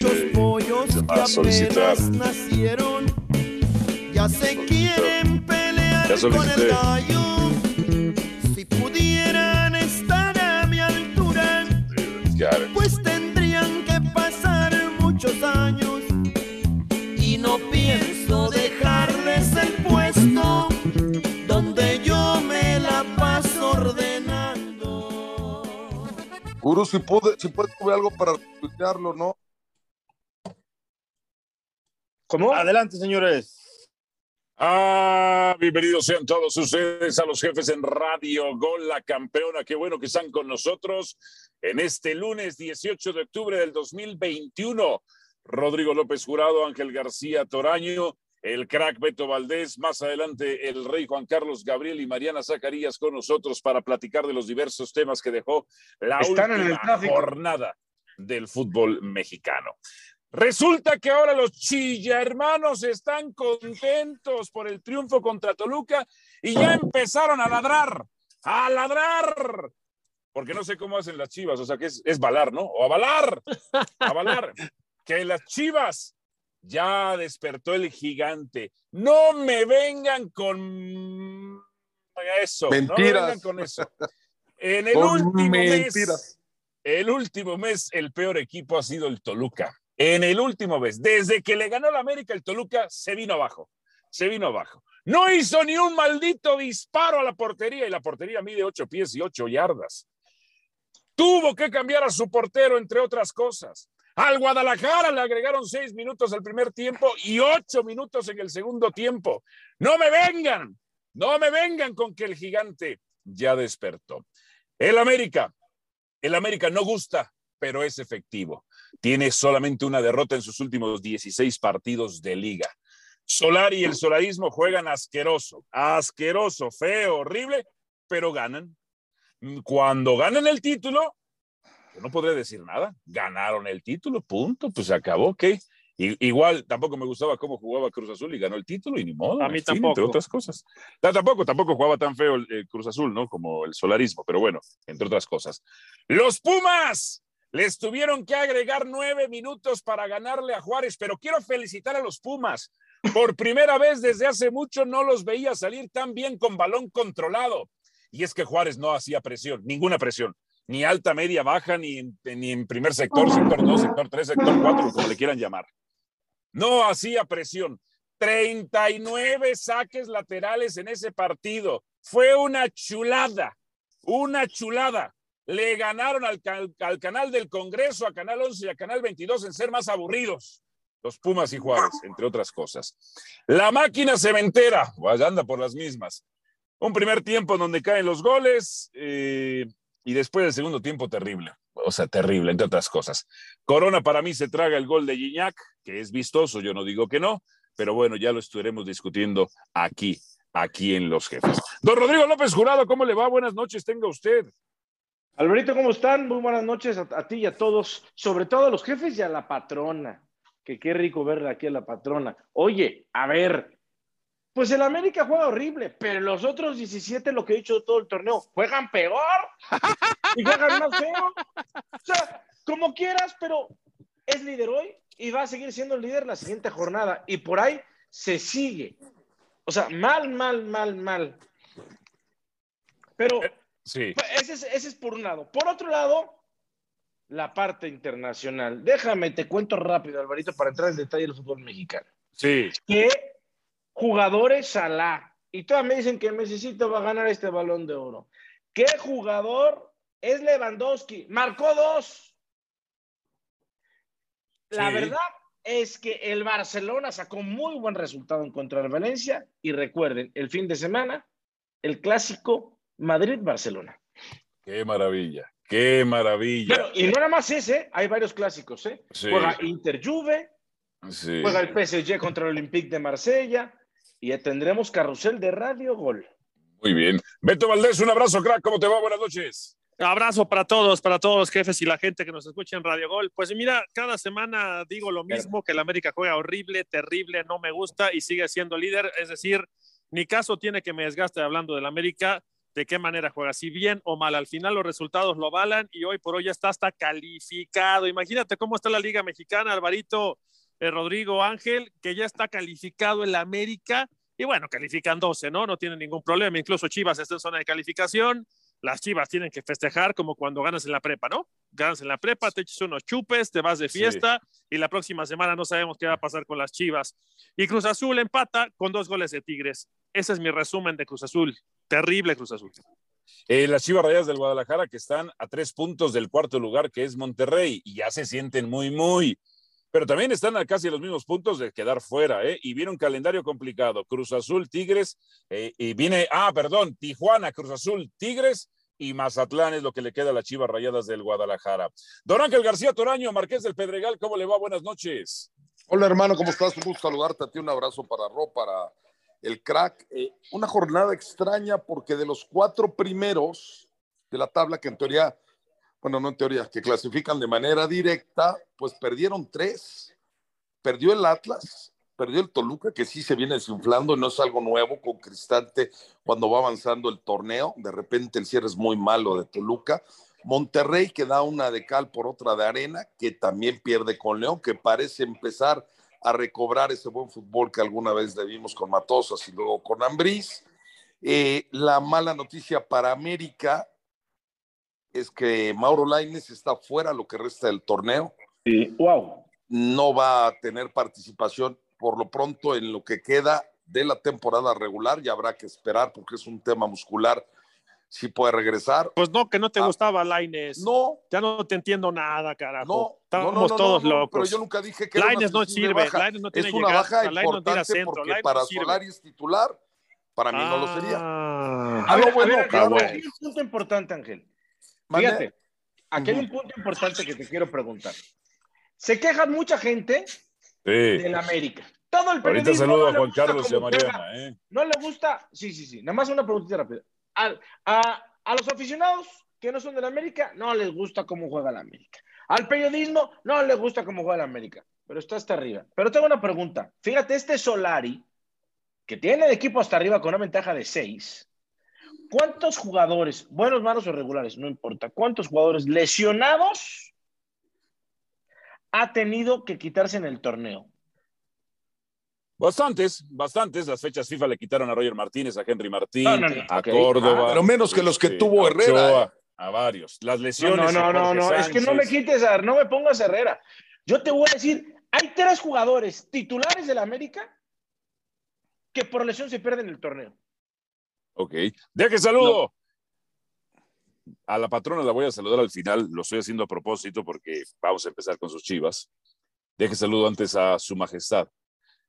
Los pollos que apenas nacieron ya se quieren pelear con el gallo. Si pudieran estar a mi altura, pues tendrían que pasar muchos años. Y no pienso dejarles el puesto donde yo me la paso ordenando. Guru, si puede, si puede algo para escucharlo, ¿no? ¿Cómo? Adelante, señores. Ah, bienvenidos sean todos ustedes a los jefes en Radio Gol, la campeona. Qué bueno que están con nosotros en este lunes 18 de octubre del 2021. Rodrigo López Jurado, Ángel García Toraño, el crack Beto Valdés, más adelante el rey Juan Carlos Gabriel y Mariana Zacarías con nosotros para platicar de los diversos temas que dejó la Están en el última tráfico. jornada del fútbol mexicano. Resulta que ahora los chilla hermanos están contentos por el triunfo contra Toluca y ya empezaron a ladrar, a ladrar. Porque no sé cómo hacen las chivas, o sea que es, es balar, ¿no? O a balar, a balar. Que las chivas ya despertó el gigante. No me vengan con eso. No me Mentiras. vengan con eso. En el Con último mes, mentiras. el último mes, el peor equipo ha sido el Toluca. En el último mes, desde que le ganó la América, el Toluca se vino abajo. Se vino abajo. No hizo ni un maldito disparo a la portería y la portería mide ocho pies y ocho yardas. Tuvo que cambiar a su portero, entre otras cosas. Al Guadalajara le agregaron seis minutos al primer tiempo y ocho minutos en el segundo tiempo. No me vengan, no me vengan con que el gigante ya despertó. El América, el América no gusta, pero es efectivo. Tiene solamente una derrota en sus últimos 16 partidos de liga. Solari y el solarismo juegan asqueroso, asqueroso, feo, horrible, pero ganan. Cuando ganan el título, yo no podré decir nada. Ganaron el título, punto, pues se acabó, ¿ok? I- igual tampoco me gustaba cómo jugaba Cruz Azul y ganó el título y ni modo. A mí en fin, tampoco. Entre otras cosas. Ta- Tampoco, tampoco jugaba tan feo el, el Cruz Azul, ¿no? Como el solarismo, pero bueno, entre otras cosas. Los Pumas les tuvieron que agregar nueve minutos para ganarle a Juárez, pero quiero felicitar a los Pumas. Por primera vez desde hace mucho no los veía salir tan bien con balón controlado. Y es que Juárez no hacía presión, ninguna presión, ni alta, media, baja, ni ni en primer sector, sector 2, sector 3, sector 4, como le quieran llamar. No hacía presión. 39 saques laterales en ese partido. Fue una chulada, una chulada. Le ganaron al, canal del Congreso, a Canal 11 y a Canal 22 en ser más aburridos. Los Pumas y Juárez, entre otras cosas. La máquina cementera, pues anda por las mismas. Un primer tiempo donde caen los goles eh, y después del segundo tiempo terrible. O sea, terrible, entre otras cosas. Corona para mí se traga el gol de Gignac, que es vistoso, yo no digo que no, pero bueno, ya lo estaremos discutiendo aquí, aquí en Los Jefes. Don Rodrigo López Jurado, ¿cómo le va? Buenas noches, tenga usted. Alberito, ¿cómo están? Muy buenas noches a, ti y a todos, sobre todo a los jefes y a la patrona. Que qué rico verla aquí a la patrona. Oye, a ver, pues el América juega horrible, pero los otros 17, lo que he dicho todo el torneo, juegan peor y juegan más feo. O sea, como quieras, pero es líder hoy y va a seguir siendo líder la siguiente jornada. Y por ahí se sigue. O sea, mal, mal, mal, mal. Pero Sí. pues, ese es, ese es por un lado. Por otro lado, la parte internacional. Déjame, te cuento rápido, Alvarito, para entrar en detalle del fútbol mexicano. Sí, ¿Qué jugadores Salah? Y todas me dicen que Necesito va a ganar este balón de oro. ¿Qué jugador es Lewandowski? Marcó dos. La Sí. verdad es que el Barcelona sacó muy buen resultado en contra del Valencia. Y recuerden, el fin de semana, el clásico Madrid-Barcelona. qué maravilla, qué maravilla. Pero, y no nada más ese, hay varios clásicos, ¿eh? Sí. Juega Inter-Juve, Sí. juega el PSG contra el Olympique de Marsella y tendremos carrusel de radio gol. Muy bien. Beto Valdés, un abrazo, crack, ¿cómo te va? Buenas noches. Abrazo para todos, para todos los jefes y la gente que nos escucha en Radio Gol. Pues mira, cada semana digo lo mismo, que el América juega horrible, terrible, no me gusta y sigue siendo líder. Es decir, ni caso tiene que me desgaste hablando del América. De qué manera juega, si bien o mal, al final los resultados lo avalan y hoy por hoy ya está hasta calificado. Imagínate cómo está la Liga Mexicana, Alvarito, eh, Rodrigo Ángel, que ya está calificado en la América y bueno, califican 12, ¿no? No tienen ningún problema, incluso Chivas está en zona de calificación, las Chivas tienen que festejar como cuando ganas en la prepa, ¿no? Ganas en la prepa, te echas unos chupes, te vas de fiesta y la próxima semana no sabemos qué va a pasar con las Chivas. Y Cruz Azul empata con dos goles de Tigres. Ese es mi resumen de Cruz Azul. Terrible Cruz Azul. Eh, las Chivas Rayas del Guadalajara que están a tres puntos del cuarto lugar, que es Monterrey, y ya se sienten muy, muy, pero también están a casi los mismos puntos de quedar fuera, ¿eh? Y viene un calendario complicado. Cruz Azul, Tigres, eh, y viene, ah, perdón, Tijuana, Cruz Azul, Tigres y Mazatlán es lo que le queda a las Chivas Rayadas del Guadalajara. Don Ángel García Toraño, Marqués del Pedregal, ¿cómo le va? Buenas noches. Hola hermano, ¿cómo estás? Un gusto saludarte a ti, un abrazo para Ro, para el crack. Eh, una jornada extraña porque de los cuatro primeros de la tabla, que en teoría, bueno, no en teoría, que clasifican de manera directa, pues perdieron tres. Perdió el Atlas, perdió el Toluca, que sí se viene desinflando, no es algo nuevo con Cristante cuando va avanzando el torneo. De repente el cierre es muy malo de Toluca. Monterrey que da una de cal por otra de arena, que también pierde con León, que parece empezar a recobrar ese buen fútbol que alguna vez le vimos con Matosas y luego con Ambriz. Eh, la mala noticia para América es que Mauro Laines está fuera lo que resta del torneo. Sí, wow. No va a tener participación por lo pronto en lo que queda de la temporada regular. Ya habrá que esperar porque es un tema muscular. Si puede regresar. Pues no, que no te Ah. gustaba Laines. No, Ya no te entiendo nada, carajo. no, Estamos no, no, no, todos locos. Pero yo nunca dije que Laines no sirve, baja. Laines no tiene es una llegada, baja importante centro, porque para. Solari es titular. Para mí no lo sería. Ah. Ah, no, bueno, a ver, claro. Aquí hay un punto importante, Ángel. Fíjate, aquí hay un punto importante que te quiero preguntar. Se queja mucha gente. Del América. Todo el Ahorita periodismo saludo no a le Juan gusta Carlos y a. Mariana. ¿eh? No le gusta, sí, sí, sí. Nada más una preguntita rápida. Al- a, a los aficionados que no son del América, no les gusta cómo juega la América. Al periodismo, no les gusta cómo juega la América. Pero está hasta arriba. Pero tengo una pregunta. Fíjate, este Solari, que tiene el equipo hasta arriba con una ventaja de seis, ¿cuántos jugadores, buenos, malos o regulares, no importa, cuántos jugadores lesionados ha tenido que quitarse en el torneo? Bastantes, bastantes. Las fechas FIFA le quitaron a Roger Martínez, a Henry Martín, No, no, no. a. Córdoba. Ah, pero menos que los que tuvo a Herrera, Ochoa, ¿eh? A varios. Las No, lesiones. no, no, no, no, es que no me Sánchez. quites, a, no me pongas Herrera. Yo te voy a decir, hay tres jugadores titulares del América que por lesión se pierden el torneo. Ok. Deje saludo. A la patrona la voy a saludar al final. Lo estoy haciendo a propósito porque vamos a empezar con sus chivas. Deje saludo antes a su majestad,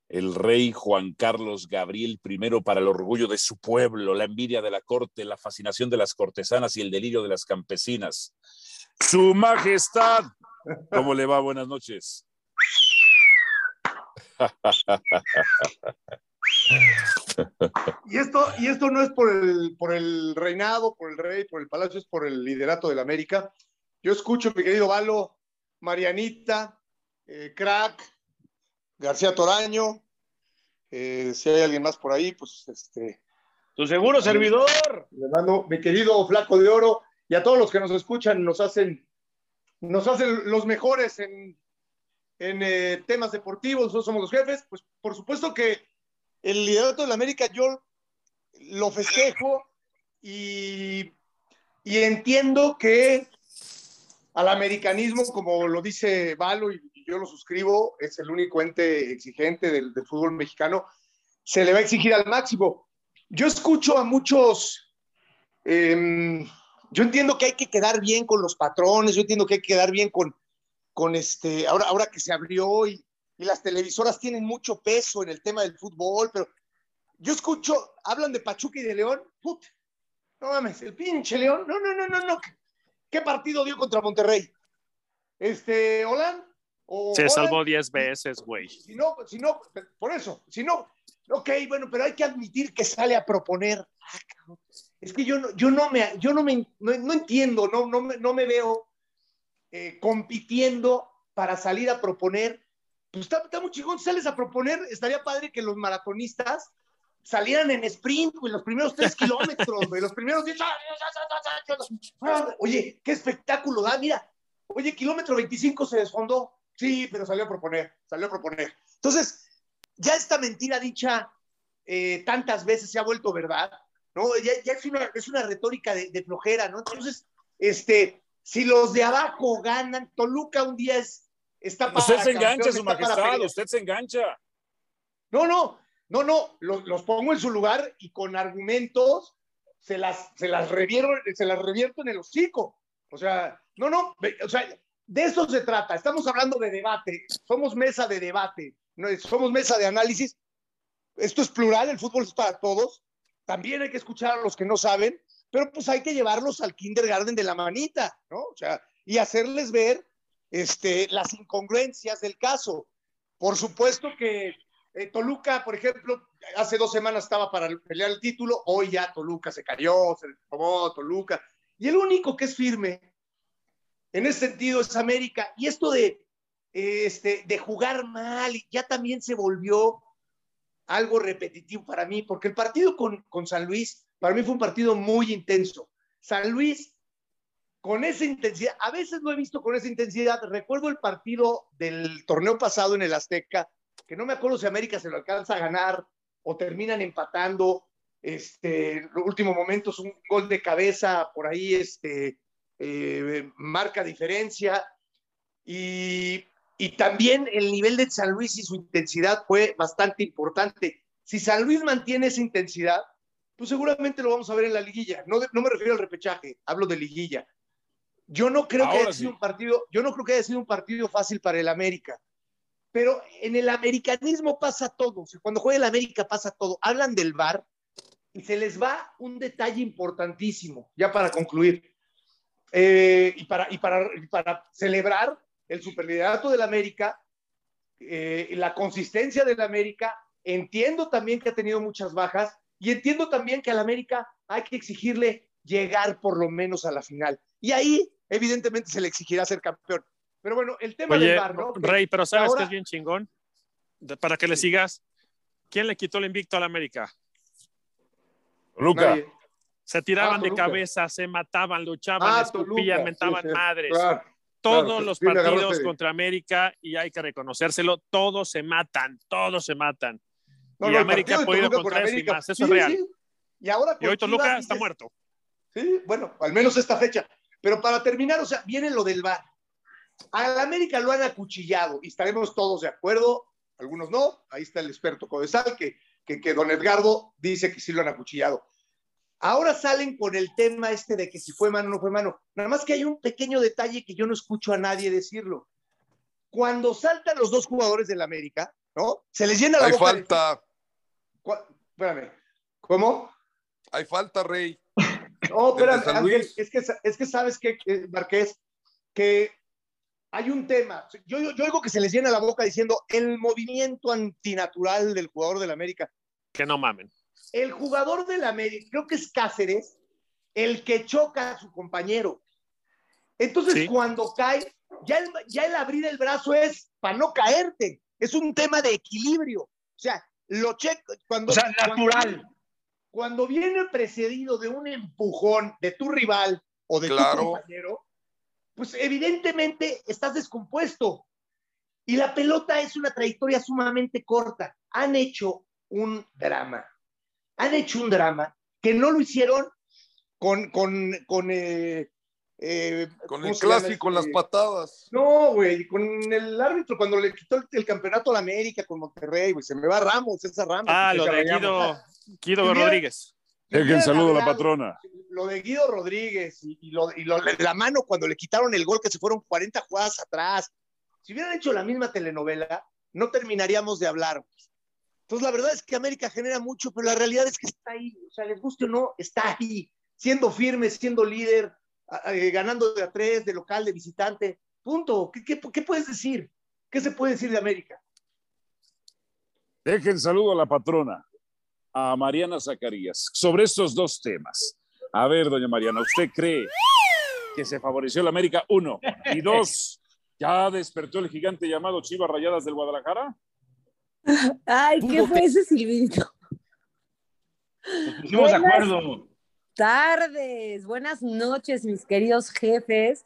el rey Juan Carlos Gabriel I para el orgullo de su pueblo, la envidia de la corte, la fascinación de las cortesanas y el delirio de las campesinas. Su majestad. ¿Cómo le va? Buenas noches. Y esto, y esto no es por el, por el reinado, por el rey, por el palacio, es por el liderato del América. Yo escucho, mi querido Valo, Marianita, eh, Crack, García Toraño, eh, si hay alguien más por ahí, pues este, Tu seguro servidor. le mando, mi querido Flaco de Oro, y a todos los que nos escuchan, nos hacen, nos hacen los mejores en, en eh, temas deportivos, nosotros somos los jefes, pues por supuesto que el liderato de la América yo lo festejo y, y entiendo que al americanismo, como lo dice Valo y yo lo suscribo, es el único ente exigente del, del fútbol mexicano, se le va a exigir al máximo. Yo escucho a muchos, eh, yo entiendo que hay que quedar bien con los patrones, yo entiendo que hay que quedar bien con, con este, ahora, ahora que se abrió y, y las televisoras tienen mucho peso en el tema del fútbol, pero yo escucho, hablan de Pachuca y de León, put, no mames, el pinche León, no, no, no, no, no, ¿qué partido dio contra Monterrey? Este, Holland, o Se Holland, salvó 10 veces, güey. si no, si no, por eso, si no, ok, bueno, pero hay que admitir que sale a proponer. Ah. Es que yo no, yo no me, yo no me, no, no entiendo, no, no, me, no me veo eh, compitiendo para salir a proponer. Pues está, está muy chingón, sales a proponer, estaría padre que los maratonistas salieran en sprint, güey, los primeros tres kilómetros, güey, los primeros diez. Oye, qué espectáculo da, mira. Oye, kilómetro 25 se desfondó. Sí, pero salió a proponer, salió a proponer. Entonces, ya esta mentira dicha eh, tantas veces se ha vuelto verdad, ¿no? Ya, ya es, una, es una retórica de, de, flojera, ¿no? Entonces, este, si los de abajo ganan, Toluca un día es, está para. Usted se engancha, su majestad, usted se engancha. No, no, no, no, los, los, pongo en su lugar y con argumentos se las, se las, revierto, se las revierto en el hocico. O sea, no, no, o sea, de eso se trata. Estamos hablando de debate, somos mesa de debate, no, somos mesa de análisis. Esto es plural, el fútbol es para todos. También hay que escuchar a los que no saben, pero pues hay que llevarlos al kindergarten de la manita, ¿no? O sea, y hacerles ver este, las incongruencias del caso. Por supuesto que eh, Toluca, por ejemplo, hace dos semanas estaba para pelear el título, hoy ya Toluca se cayó, se tomó Toluca. Y el único que es firme en ese sentido es América. Y esto de, este, de jugar mal ya también se volvió algo repetitivo para mí, porque el partido con, con San Luis, para mí fue un partido muy intenso. San Luis, con esa intensidad, a veces lo he visto con esa intensidad. Recuerdo el partido del torneo pasado en el Azteca, que no me acuerdo si América se lo alcanza a ganar o terminan empatando. Este, en los últimos momentos, un gol de cabeza por ahí, este, eh, marca diferencia. Y también el nivel de San Luis y su intensidad fue bastante importante. Si San Luis mantiene esa intensidad, pues seguramente lo vamos a ver en la liguilla. No, no me refiero al repechaje, hablo de liguilla. Yo no creo que haya sido un partido, yo no creo que haya sido un partido fácil para el América. Pero en el americanismo pasa todo. cuando juega el América pasa todo. Hablan del VAR y se les va un detalle importantísimo, ya para concluir. Eh, y, para, y, para, para celebrar el superliderato del América, eh, la consistencia del América, entiendo también que ha tenido muchas bajas y entiendo también que al América hay que exigirle llegar por lo menos a la final. Y ahí, evidentemente, se le exigirá ser campeón. Pero bueno, el tema del bar, ¿no? Rey, pero ¿sabes que es bien chingón? para que le sigas. ¿Quién le quitó el invicto al América? Luca. Se tiraban ah, de cabeza, se mataban, luchaban, ah, escupían, mentaban madres. todos los partidos contra América, y hay que reconocérselo, todos se matan, todos se matan. y América ha podido contra eso y más, eso es real. Y, ahora y hoy Toluca está muerto. Sí, bueno, al menos esta fecha. Pero para terminar, o sea, viene lo del VAR. Al América lo han acuchillado y estaremos todos de acuerdo, algunos no. Ahí está el experto Codesal, que, que, que don Edgardo dice que sí lo han acuchillado. Ahora salen con el tema este de que si fue mano o no fue mano. Nada más que hay un pequeño detalle que yo no escucho a nadie decirlo. Cuando saltan los dos jugadores del América, ¿no? Se les llena la hay falta. Espérame. ¿Cómo? Hay falta, Rey. No, Ángel, es que, es que sabes que, Marqués, que hay un tema. Yo, yo, digo que se les llena la boca diciendo el movimiento antinatural del jugador del América. Que no mamen. El jugador del América, creo que es Cáceres, el que choca a su compañero. Entonces, cuando cae, ya el, ya el abrir el brazo es para no caerte. Es un tema de equilibrio. O sea, lo checo. Cuando, o sea, natural. Cuando, viene precedido de un empujón de tu rival o de tu compañero, pues evidentemente estás descompuesto. Y la pelota es una trayectoria sumamente corta. Han hecho un drama. Han hecho un drama que no lo hicieron con, con, con, eh, eh, con el clásico, con las este? patadas. No, güey, con el árbitro cuando le quitó el, campeonato a la América con Monterrey, güey, se me va Ramos, esa Ramos. Ah, lo de Guido, Guido Rodríguez. Dejen saludo a la patrona. Lo de Guido Rodríguez y, lo, y lo, la mano cuando le quitaron el gol que se fueron 40 jugadas atrás. Si hubieran hecho la misma telenovela, no terminaríamos de hablar. Entonces, la verdad es que América genera mucho, pero la realidad es que está ahí. O sea, les guste o no, está ahí, siendo firme, siendo líder, eh, ganando de a tres, de local, de visitante. Punto. ¿Qué, qué, qué puedes decir? ¿Qué se puede decir de América? Dejen saludo a la patrona a Mariana Zacarías sobre estos dos temas. A ver, doña Mariana, ¿usted cree que se favoreció la América? Uno. Y dos, ¿ya despertó el gigante llamado Chivas Rayadas del Guadalajara? Ay, ¿qué fue ese silbidito? Nos de acuerdo. Tardes, buenas noches, mis queridos jefes,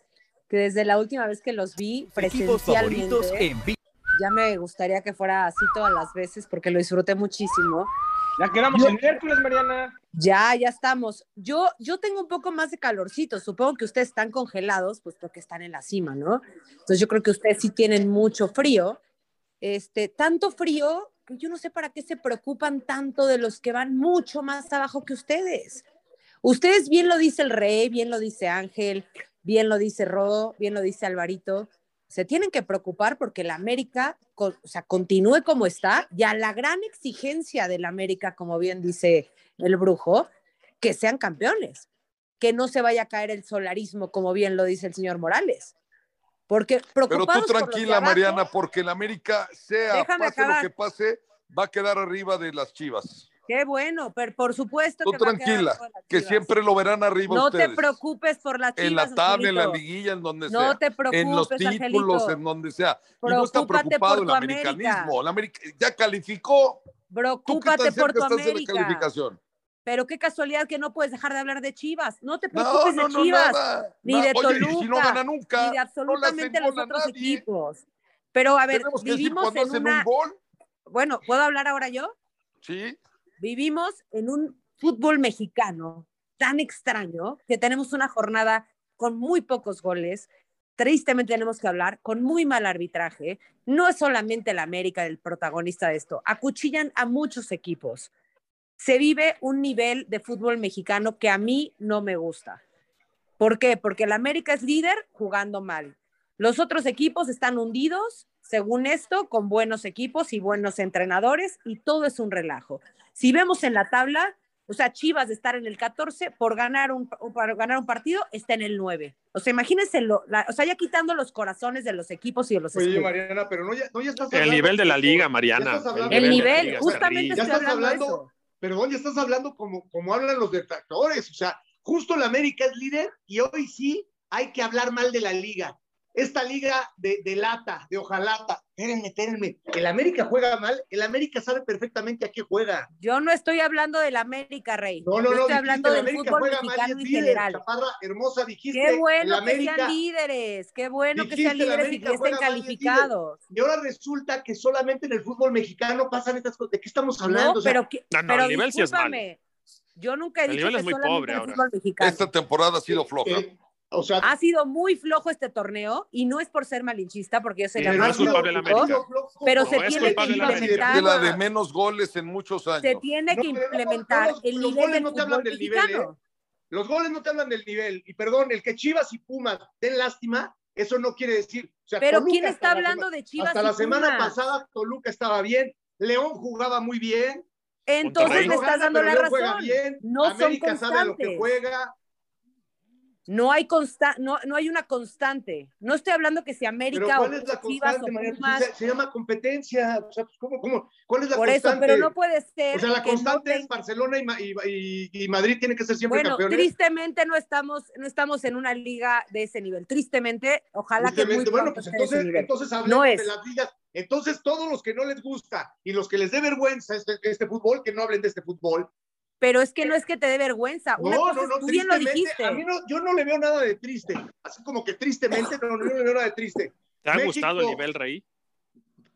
que desde la última vez que los vi presencialmente, ya me gustaría que fuera así todas las veces porque lo disfruté muchísimo. Ya quedamos en miércoles, Mariana. Ya, ya estamos. Yo, yo tengo un poco más de calorcito. Supongo que ustedes están congelados, pues porque están en la cima, ¿no? Entonces yo creo que ustedes sí tienen mucho frío. Este, tanto frío que yo no sé para qué se preocupan tanto de los que van mucho más abajo que ustedes. Ustedes bien lo dice el Rey, bien lo dice Ángel, bien lo dice Rodo, bien lo dice Alvarito se tienen que preocupar porque la América, o sea, continúe como está, y a la gran exigencia de la América, como bien dice el brujo, que sean campeones, que no se vaya a caer el solarismo, como bien lo dice el señor Morales. Porque Pero tú tranquila, Mariana, porque la América, sea pase lo que pase, va a quedar arriba de las Chivas. Qué bueno, pero por supuesto Tú tranquila, que siempre lo verán arriba no te preocupes por las chivas. En la tabla, en la liguilla, en donde sea. No te preocupes, En los títulos, en donde sea. Y no está preocupado el americanismo. ya calificó. Preocúpate por tu América. calificación? Pero qué casualidad que no puedes dejar de hablar de Chivas. No te preocupes de Chivas, ni de Toluca, si no gana nunca, ni de absolutamente los otros equipos. Pero a ver, vivimos en una... Un Bueno, ¿puedo hablar ahora yo? Sí. Vivimos en un fútbol mexicano tan extraño que tenemos una jornada con muy pocos goles. Tristemente tenemos que hablar con muy mal arbitraje. No es solamente la América el protagonista de esto. Acuchillan a muchos equipos. Se vive un nivel de fútbol mexicano que a mí no me gusta. ¿Por qué? Porque la América es líder jugando mal. Los otros equipos están hundidos, según esto, con buenos equipos y buenos entrenadores y todo es un relajo. Si vemos en la tabla, o sea, Chivas de estar en el 14 por ganar un, por ganar un partido está en el 9. O sea, imagínense, lo, o sea, ya quitando los corazones de los equipos y de los Oye, Mariana, pero no ya, no ya estás hablando. El nivel de la liga, Mariana. El nivel, justamente ya estás hablando, Pero ya estás hablando como, como hablan los detractores. O sea, justo la América es líder y hoy sí hay que hablar mal de la liga esta liga de, lata, de hojalata. Espérenme, espérenme. El América juega mal. El América sabe perfectamente a qué juega. Yo no estoy hablando del América, Rey. No, no, no. Estoy hablando del fútbol mexicano en general. Chaparra, hermosa, dijiste. Qué bueno que sean líderes. Qué bueno que sean líderes y que estén calificados. Y ahora resulta que solamente en el fútbol mexicano pasan estas cosas. ¿De qué estamos hablando? No, pero, que, no, no, pero el nivel sí es malo. Yo nunca he dicho que es muy pobre el fútbol mexicano. Esta temporada ha sido floja. Eh, ha sido muy flojo este torneo y no es por ser malinchista, porque yo sé que no es culpable América. Pero se tiene que implementar. la de menos goles en muchos años. Se tiene que implementar el nivel del no fútbol del nivel, ¿eh? Los goles no te hablan del nivel. Y perdón, el que Chivas y Pumas den lástima, eso no quiere decir. pero ¿quién está hablando de Chivas? Hasta la semana pasada Toluca estaba bien, León jugaba muy bien. Entonces me estás dando la razón. Bien, no América sabe lo que juega. No hay, consta no, no hay una constante. No estoy hablando que si América ¿cuál o es la Chivas o Se, llama competencia. O sea, pues, ¿cómo, cómo? ¿Cuál es la Por constante? eso, pero no puede ser. O sea, la constante es Barcelona y, y, Madrid tiene que ser siempre bueno, tristemente no estamos, no estamos en una liga de ese nivel. Tristemente, ojalá que muy Bueno, pues entonces, entonces hablemos de las ligas. Entonces, todos los que no les gusta y los que les dé vergüenza este, este fútbol, que no hablen de este fútbol, pero es que no es que te dé vergüenza. Una no, no, no, tú bien lo dijiste. A mí no, yo no le veo nada de triste. Así como que tristemente, no, no le veo nada de triste. ¿Te ha gustado el nivel, Rey?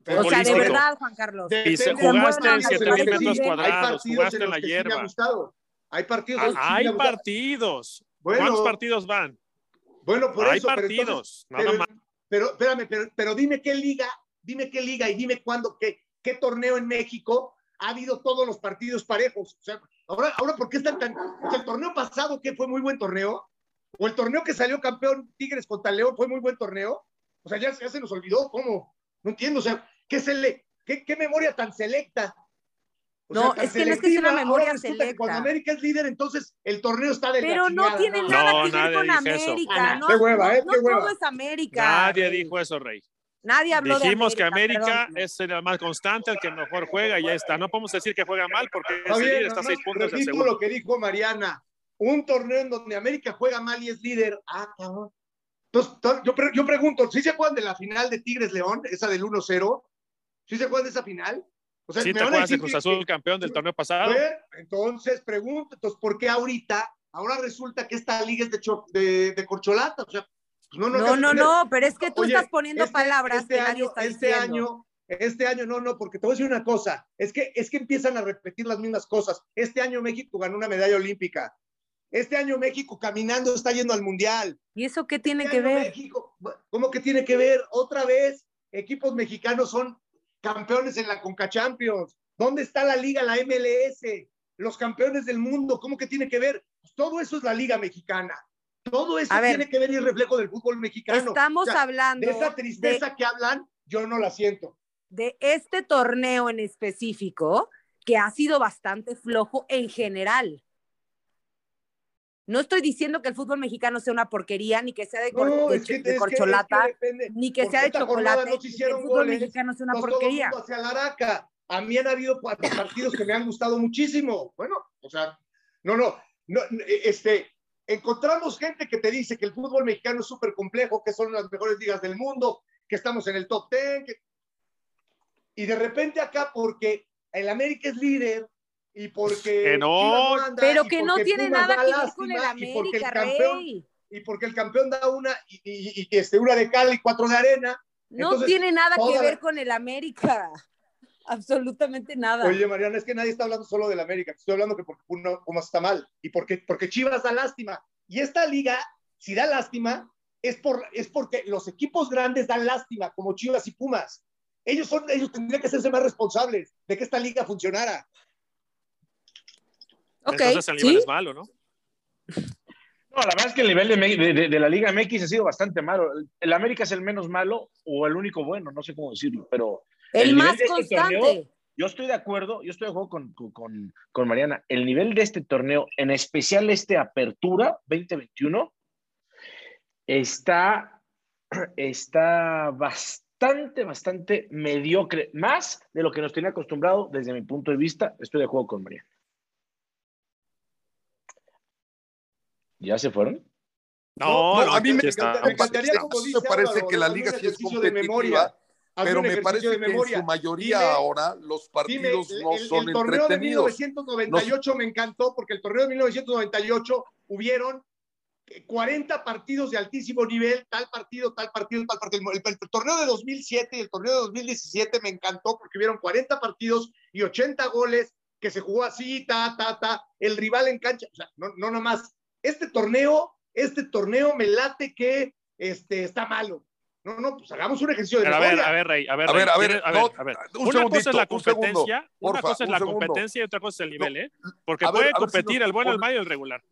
O sea, de verdad, Juan Carlos. Y se jugaste en 7000 metros cuadrados, jugaste en la hierba. hay partidos. Ah, hay partidos. ¿Cuántos partidos van? Bueno, por hay eso. partidos, pero, nada más. Pero, espérame, pero, pero, dime qué liga, dime qué liga y dime cuándo, qué, qué torneo en México ha habido todos los partidos parejos. O sea, ahora, ahora ¿por qué están tan... O sea, el torneo pasado, que fue muy buen torneo, o el torneo que salió campeón Tigres contra León fue muy buen torneo. O sea, ya, se nos olvidó, ¿cómo? No entiendo, o sea, ¿qué, se le, qué, qué memoria tan selecta? no, es que no es que sea una memoria selecta. Cuando América es líder, entonces el torneo está de Pero no tiene nada que ver con América. No, qué hueva, ¿eh? Qué hueva. todo es América. Nadie dijo eso, Rey. Nadie habló Dijimos de América, que América es el más constante, el que mejor juega y ya está. No podemos decir que juega mal porque está, bien, está seis puntos de segundo. lo que dijo Mariana. Un torneo en donde América juega mal y es líder. Ah, cabrón. Entonces, yo, yo pregunto, ¿sí se acuerdan de la final de Tigres León, esa del 1-0? ¿Sí se acuerdan de esa final? O sea, ¿Sí me te acuerdas de Cruz Azul que- campeón del torneo pasado? Entonces pregunto, entonces, ¿por qué ahorita, ahora resulta que esta liga es de, de, de corcholata? O sea, no, no, No, no, no, pero es que tú Oye, estás poniendo este- palabras este que nadie año, está este diciendo. año, este año, no, no, porque te voy a decir una cosa, es que, es que empiezan a repetir las mismas cosas. Este año México ganó una medalla olímpica. Este año México caminando está yendo al mundial. ¿Y eso qué tiene Este que año ver? México, ¿cómo que tiene que ver? Otra vez, equipos mexicanos son campeones en la Conca Champions. ¿Dónde está la liga, la MLS? Los campeones del mundo, ¿cómo que tiene que ver? Pues todo eso es la liga mexicana. Todo eso ver. tiene que ver y reflejo del fútbol mexicano. Estamos O sea, hablando de esa de, tristeza que hablan, yo no la siento. de este torneo en específico que ha sido bastante flojo en general. No estoy diciendo que el fútbol mexicano sea una porquería, ni que sea de, cor- No, de- que- de es que- es que corcholata, ni que sea de chocolate, no se ni que el fútbol goles, mexicano sea una el porquería. hacia la araca. A mí han habido pa- partidos que me han gustado muchísimo. Bueno, o sea, no, no, no, este, encontramos gente que te dice que el fútbol mexicano es súper complejo, que son las mejores ligas del mundo, que estamos en el top 10, que- y de repente acá, porque el América es líder y porque Que no. Anda, Pero que no tiene Pumas nada da que ver con el lástima, y porque el América, campeón- Rey. y porque el campeón da una y, y, y esté una de cal y cuatro de arena. No Entonces, tiene nada que ver la- con el América. Absolutamente nada. Oye, Mariana, es que nadie está hablando solo del América, estoy hablando que porque Puma- Pumas está mal y porque, porque Chivas da lástima. Y esta liga, si da lástima, es, por, es porque los equipos grandes dan lástima, como Chivas y Pumas. Ellos, son, ellos tendrían que serse más responsables de que esta liga funcionara. ok, Entonces el nivel ¿sí? es malo, ¿no? No, la verdad es que el nivel de, de- de- de la Liga MX ha sido bastante malo. El, el América es el menos malo o el único bueno, no sé cómo decirlo, pero El, más este constante. torneo- yo estoy de acuerdo, yo estoy de acuerdo con, con- con, Mariana. El nivel de este torneo, en especial este Apertura 2021, está, está bastante, bastante mediocre, más de lo que nos tenía acostumbrado desde mi punto de vista. Estoy de acuerdo con Mariana. ¿Ya se fueron? No, no, a mí me, me encantaría, como dice parece Álvaro, que la liga un sí es ejercicio de competitiva, memoria. Pero me parece de que en su mayoría Dime, ahora los Dime, partidos el, no el- son el torneo de entretenidos. 1998 me encantó porque el torneo de 1998 hubieron 40 partidos de altísimo nivel, tal partido, tal partido, tal partido. El, el torneo de 2007 y el torneo de 2017 me encantó porque hubieron 40 partidos y 80 goles que se jugó así, ta, ta, ta, el rival en cancha, o sea, no, no nomás. Este torneo, este torneo me late que este, está malo. No, no, pues hagamos un ejercicio de Pero a ver, a ver, Rey, a ver, A ver, Rey, a ver, ¿quieres- a no, ver, a ver. un Una cosa es la un segundo, competencia, una porfa, cosa es la competencia y otra cosa es el nivel, ¿eh? Porque ver, puede ver si competir nos el bueno, el malo y el regular.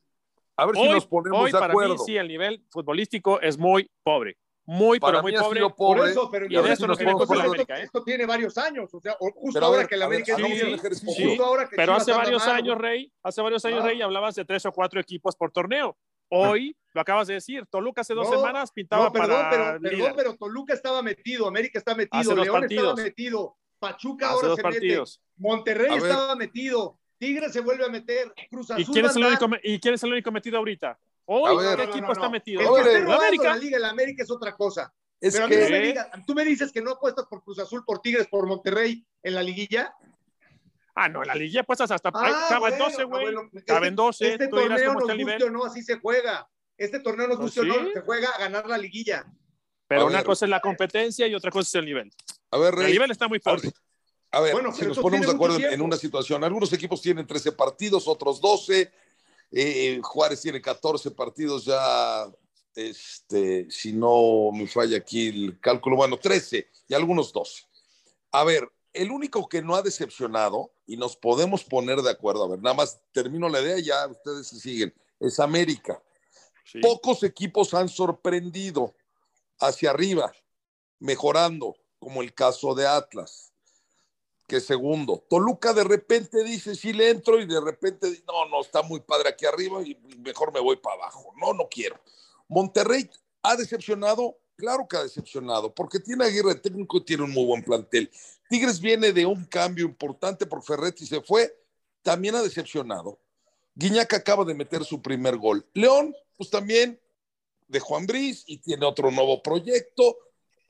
A ver si Hoy, nos ponemos hoy de para acuerdo. mí sí, el nivel futbolístico es muy pobre. Muy, Para pero muy pobre. sido Por pobre. eso, pero y de eso no tiene esto- culpa la esto- América, ¿eh? Esto tiene varios años, o sea, justo Pero ahora ver, que la ver, América un ejercicio. Sí, justo ahora que Pero Chivas hace varios años, Rey, hace varios años, Ah. Rey, hablabas de tres o cuatro equipos por torneo. Hoy, lo acabas de decir, Toluca hace dos No, semanas pintaba No, perdón, para pero, líder. perdón, pero Toluca estaba metido, América está metido, Hace León partidos. estaba metido, Pachuca hace ahora se partidos. mete, Monterrey estaba metido, Tigres se vuelve a meter, Cruz Azul ¿Y quién, es el único. ¿Y quién es el único metido ahorita? Hoy, ver. ¿qué No, equipo no, está metido? El que robando América. la Liga, el América es otra cosa. Es Pero a mí no que me digas, tú me dices que no apuestas por Cruz Azul, por Tigres, por Monterrey en la liguilla. Ah, no, en la liguilla puestas hasta. Ah, caben bueno, 12, güey. bueno, caben 12. Este tú dirás torneo nos el guste nivel. o no, así se juega. Este torneo nos Pues guste o no, sí. se juega a ganar la liguilla. Pero A una ver. cosa es la competencia y otra cosa es el nivel. a ver, El Rey, nivel está muy pobre. a ver, Bueno, si nos ponemos de acuerdo en, una situación, algunos equipos tienen 13 partidos, otros 12, eh, Juárez tiene 14 partidos ya, este, si no me falla aquí el cálculo, bueno, 13 y algunos 12. A ver, el único que no ha decepcionado, y nos podemos poner de acuerdo, a ver, nada más termino la idea y ya ustedes se siguen, es América. Sí. Pocos equipos han sorprendido hacia arriba, mejorando, como el caso de Atlas, que segundo. Toluca de repente dice, sí le entro, y de repente, dice, no, no, está muy padre aquí arriba y mejor me voy para abajo. No, no quiero. Monterrey ha decepcionado, claro que ha decepcionado, porque tiene Aguirre técnico y tiene un muy buen plantel. Tigres viene de un cambio importante porque Ferretti se fue, también ha decepcionado. Guiñac acaba de meter su primer gol. León, pues también de Juan Briz y tiene otro nuevo proyecto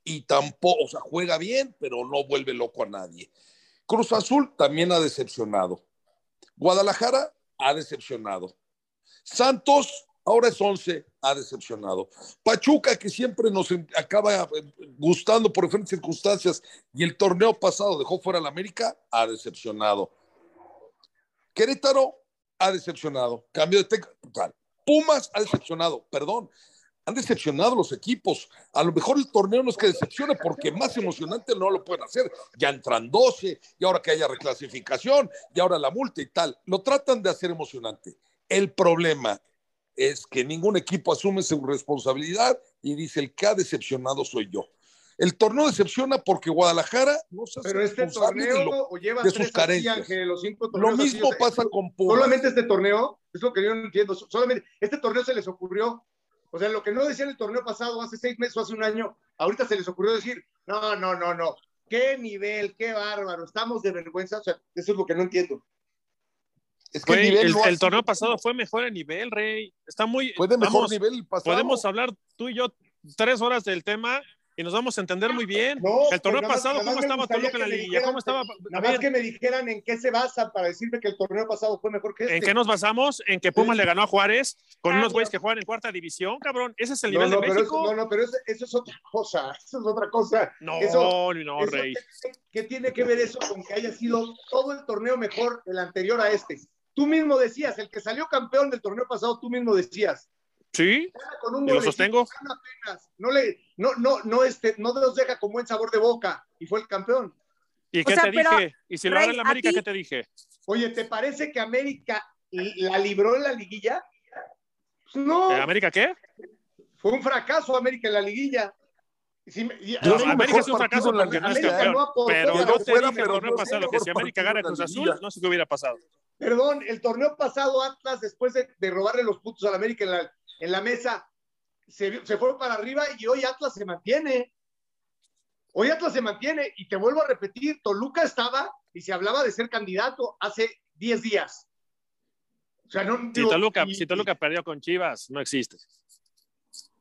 y tampoco, o sea, juega bien, pero no vuelve loco a nadie. Cruz Azul también ha decepcionado. Guadalajara ha decepcionado. Santos ahora es 11, ha decepcionado. Pachuca, que siempre nos acaba gustando por diferentes circunstancias y el torneo pasado dejó fuera al América, ha decepcionado. Querétaro ha decepcionado. Cambio de técnico. Pumas ha decepcionado, perdón. Han decepcionado los equipos. A lo mejor el torneo no es que decepcione porque más emocionante no lo pueden hacer. Ya entran 12 y ahora que haya reclasificación y ahora la multa y tal. Lo tratan de hacer emocionante. El problema es que ningún equipo asume su responsabilidad y dice el que ha decepcionado soy yo. El torneo decepciona porque Guadalajara no se hace Pero este torneo o lleva de sus carencias. lo mismo pasa con Pumas. Solamente este torneo, es lo que yo no entiendo. Solamente este torneo se les ocurrió. O sea, lo que no decían el torneo pasado, hace seis meses o hace un año, ahorita se les ocurrió decir, no, no, no, no. Qué nivel, qué bárbaro, estamos de vergüenza. O sea, eso es lo que no entiendo. Es que el, torneo pasado fue mejor el nivel, Rey. Está muy. Fue de mejor nivel el pasado. Podemos hablar tú y yo tres horas del tema y nos vamos a entender muy bien. el torneo pasado, ¿cómo estaba Toluca en la liguilla? ¿Cómo estaba? Nada más que me dijeran en qué se basa para decirme que el torneo pasado fue mejor que este. ¿En qué nos basamos? En que Pumas le ganó a Juárez con unos güeyes que juegan en cuarta división, cabrón. Ese es el nivel de México. no, no, pero eso, es otra cosa. Eso es otra cosa. No, eso, no, Rey. ¿Qué tiene que ver eso con que haya sido todo el torneo mejor el anterior a este? Tú mismo decías, el que salió campeón del torneo pasado, tú mismo decías. Sí, y lo sostengo. No, le, no, no, no, este, no nos deja con buen sabor de boca y fue el campeón. ¿Y qué te dije? ¿Y si lo haga en América, qué te dije? Oye, ¿te parece que América la libró en la liguilla? Pues no. ¿América qué? Fue un fracaso América en la liguilla. América es un fracaso porque no es campeón. pero yo te dije el torneo pasado que si América gana Cruz Azul, no sé qué hubiera pasado. Perdón, el torneo pasado Atlas, después de, robarle los puntos al América en la, en la mesa, se, se fue para arriba y hoy Atlas se mantiene. Hoy Atlas se mantiene y te vuelvo a repetir, Toluca estaba y se hablaba de ser candidato hace 10 días. O sea, no, si, Toluca, si Toluca perdió con Chivas, no existe.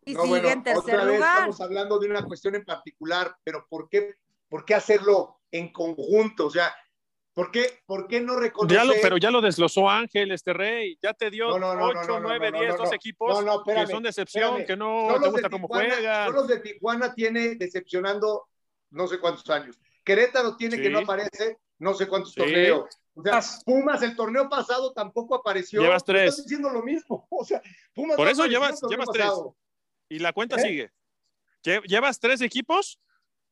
Y sigue en tercer otra lugar. Vez estamos hablando de una cuestión en particular, pero ¿por qué, ¿por qué hacerlo en conjunto? O sea, ¿Por qué, ¿Por qué no reconocer? pero ya lo desglosó Ángel, este rey. Ya te dio no, 8, 9, 10, dos equipos que son decepción, que no te gusta cómo juegan. los de Tijuana tiene decepcionando no sé cuántos años. Querétaro tiene que no aparece no sé cuántos torneos. O sea, Pumas el torneo pasado tampoco apareció. Llevas tres. Estás diciendo lo mismo. O sea, Pumas Por eso llevas, llevas tres. Y la cuenta ¿Eh? sigue. Llevas tres equipos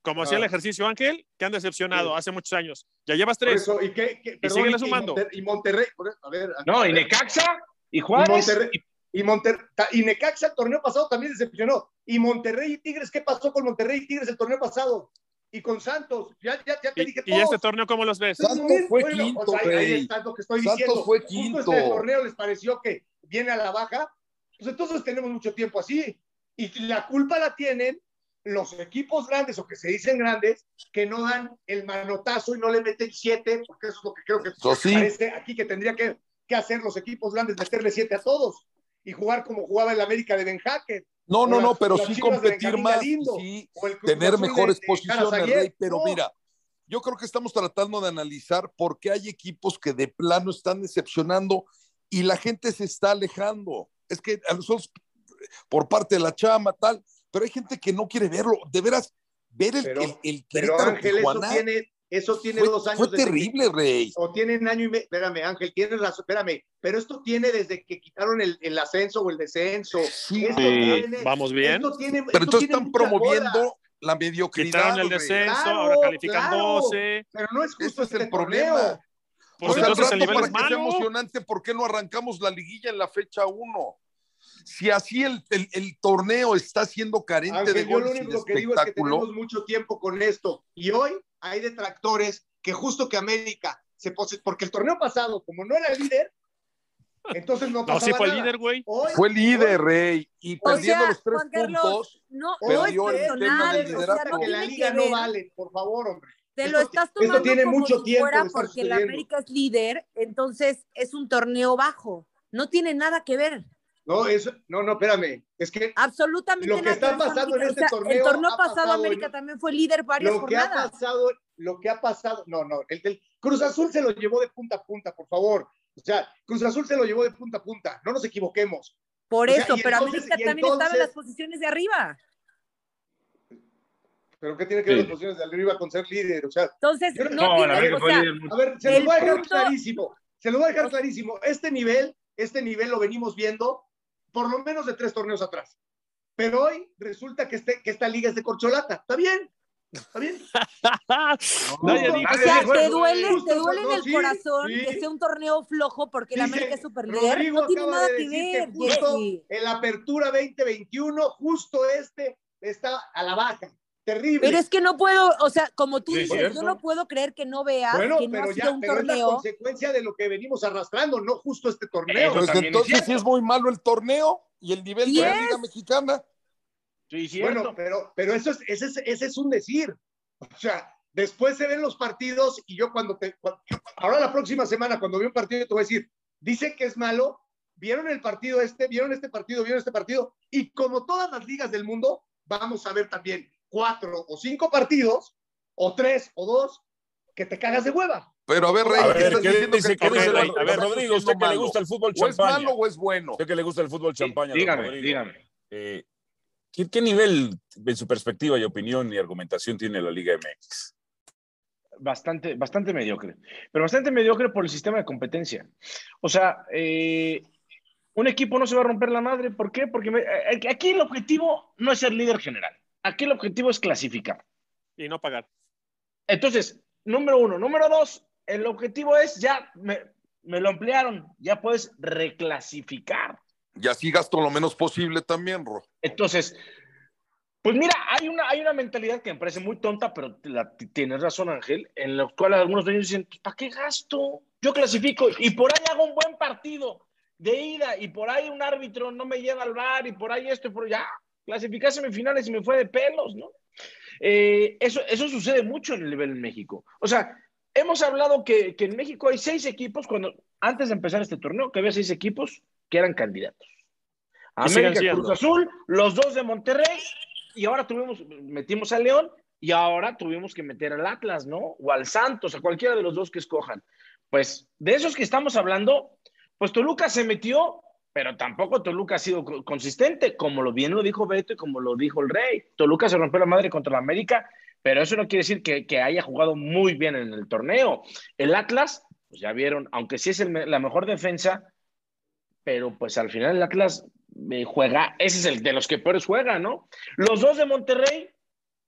como hacía el ejercicio Ángel, que han decepcionado hace muchos años. Ya llevas tres. ¿y, qué, y sigue sumando. Y Monterrey, a ver. No, y Necaxa, y Juárez. Y, Monterrey, y, Necaxa el torneo pasado también decepcionó. Y Monterrey y Tigres, ¿qué pasó con Monterrey y Tigres el torneo pasado? Y con Santos, ya, ya, ya te dije ¿Y este torneo cómo los ves? Santos fue quinto, ahí, lo que estoy Santos fue quinto. Justo este torneo les pareció que viene a la baja. Pues entonces tenemos mucho tiempo así. Y la culpa la tienen los equipos grandes o que se dicen grandes que no dan el manotazo y no le meten siete, porque eso es lo que creo que parece aquí que tendría que, hacer los equipos grandes, meterle siete a todos y jugar como jugaba el América de Ben Hacker. No, no, no, pero sí competir más, sí tener mejores posiciones, Rey, pero mira, yo creo que estamos tratando de analizar por qué hay equipos que de plano están decepcionando y la gente se está alejando. Es que a nosotros, por parte de la chama, tal, pero hay gente que no quiere verlo. De veras, ver el, pero, el, el pero Ángel, eso tiene, eso tiene dos años. Fue terrible, Rey. O tiene un año y medio. Espérame, Ángel, tienes razón. Espérame, pero esto tiene desde que quitaron el, el ascenso o el descenso. Sí, tiene, vamos bien. Tiene, pero entonces están promoviendo la mediocridad. Quitaron el descenso, ahora califican claro, 12. Pero no es justo este es el problema. Pues entonces el nivel es malo. emocionante, ¿por qué no arrancamos la liguilla en la fecha 1? Si así el, el, torneo está siendo carente de goles. Yo lo único que digo es que tenemos mucho tiempo con esto y hoy hay detractores que justo que América se pose, porque el torneo pasado, como no era líder, entonces no pasaba No, sí fue líder, güey. Fue líder, Rey, y perdiendo los tres puntos, no, perdió el tema del liderato. que la liga no vale, por favor, hombre. Te lo estás tomando esto tiene como mucho si tiempo fuera porque el América es líder, entonces es un torneo bajo. No tiene nada que ver. No, eso, no, no, espérame. Es que Absolutamente Lo que está ver pasando en este O sea, torneo El torneo ha pasado pasado América en- también fue líder varias lo que ha jornadas. pasado, lo que ha pasado, no, no, el del Cruz Azul se lo llevó de punta a punta, por favor. O sea, Cruz Azul se lo llevó de punta a punta, no nos equivoquemos. Por o eso, pero entonces- América también estaba en las posiciones de arriba. Pero ¿qué tiene que ver Sí. las posiciones de arriba con ser líder? O sea, Entonces, Yo- no, No, tiene, América o fue sea, a ver, se lo voy a dejar punto- clarísimo. Se lo voy a dejar clarísimo. Este nivel, este nivel lo venimos viendo por lo menos de tres torneos atrás. Pero hoy resulta que, este, que esta liga es de corcholata. ¿Está bien? ¿Está bien? No, dijo- o sea, te duele, te duele en no, el sí, corazón sí. que sea un torneo flojo porque el Dice, América es super líder. No tiene nada de que ver, que justo en la apertura 2021, justo este está a la baja. Terrible. Pero es que no puedo, o sea, como tú dices, cierto. yo no puedo creer que no veas bueno, que no pero ha sido ya, un pero es la consecuencia de lo que venimos arrastrando, no justo este torneo. Eso Pues es entonces sí es muy malo el torneo y el nivel de la es. Liga Mexicana. Sí, cierto. Bueno, pero, pero eso es, ese, es, ese es un decir. O sea, después se ven los partidos y yo cuando te... cuando- ahora la próxima semana, cuando veo un partido, te voy a decir, dicen que es malo, vieron el partido este, vieron este partido, vieron este partido, y como todas las ligas del mundo, vamos a ver también cuatro o cinco partidos, o tres o dos, que te cagas de hueva. Pero a ver, Rey, A ¿qué ver, estás ¿qué diciendo dice, que dice a ver, Rodrigo, usted que le gusta el fútbol ¿O es champaña. malo o es bueno? Usted que le gusta el fútbol champaña, don dígame, Rodrigo. dígame. Eh, ¿qué, qué nivel, en su perspectiva y opinión y argumentación tiene la Liga MX? bastante, bastante mediocre, pero bastante mediocre por el sistema de competencia. O sea, eh, un equipo no se va a romper la madre. ¿Por qué? Porque me- eh, aquí el objetivo no es ser líder general. Aquí el objetivo es clasificar. Y no pagar. Entonces, número uno. Número dos, el objetivo es ya, me, me lo ampliaron, ya puedes reclasificar. Y así gasto lo menos posible también, Ro. Entonces, pues mira, hay una, hay una mentalidad que me parece muy tonta, pero la- tienes razón, Ángel, en la cual algunos dueños dicen, pues, ¿para qué gasto? Yo clasifico y por ahí hago un buen partido de ida y por ahí un árbitro no me lleva al bar y por ahí esto y por ya, clasificé a semifinales y me fue de pelos, ¿no? Eh, eso, eso sucede mucho en el nivel en México. O sea, hemos hablado que, que en México hay seis equipos, cuando antes de empezar este torneo, que había seis equipos que eran candidatos. América. Cruz Azul, los dos de Monterrey, y ahora tuvimos, metimos a León, y ahora tuvimos que meter al Atlas, ¿no? O al Santos, a cualquiera de los dos que escojan. Pues de esos que estamos hablando, pues Toluca se metió, pero tampoco Toluca ha sido co- consistente, como lo bien lo dijo Beto y como lo dijo el Rey. Toluca se rompió la madre contra la América, pero eso no quiere decir que, haya jugado muy bien en el torneo. El Atlas, pues ya vieron, aunque sí es la mejor defensa, pero pues al final el Atlas eh, juega, ese es el de los que peores juega, ¿no? Los dos de Monterrey,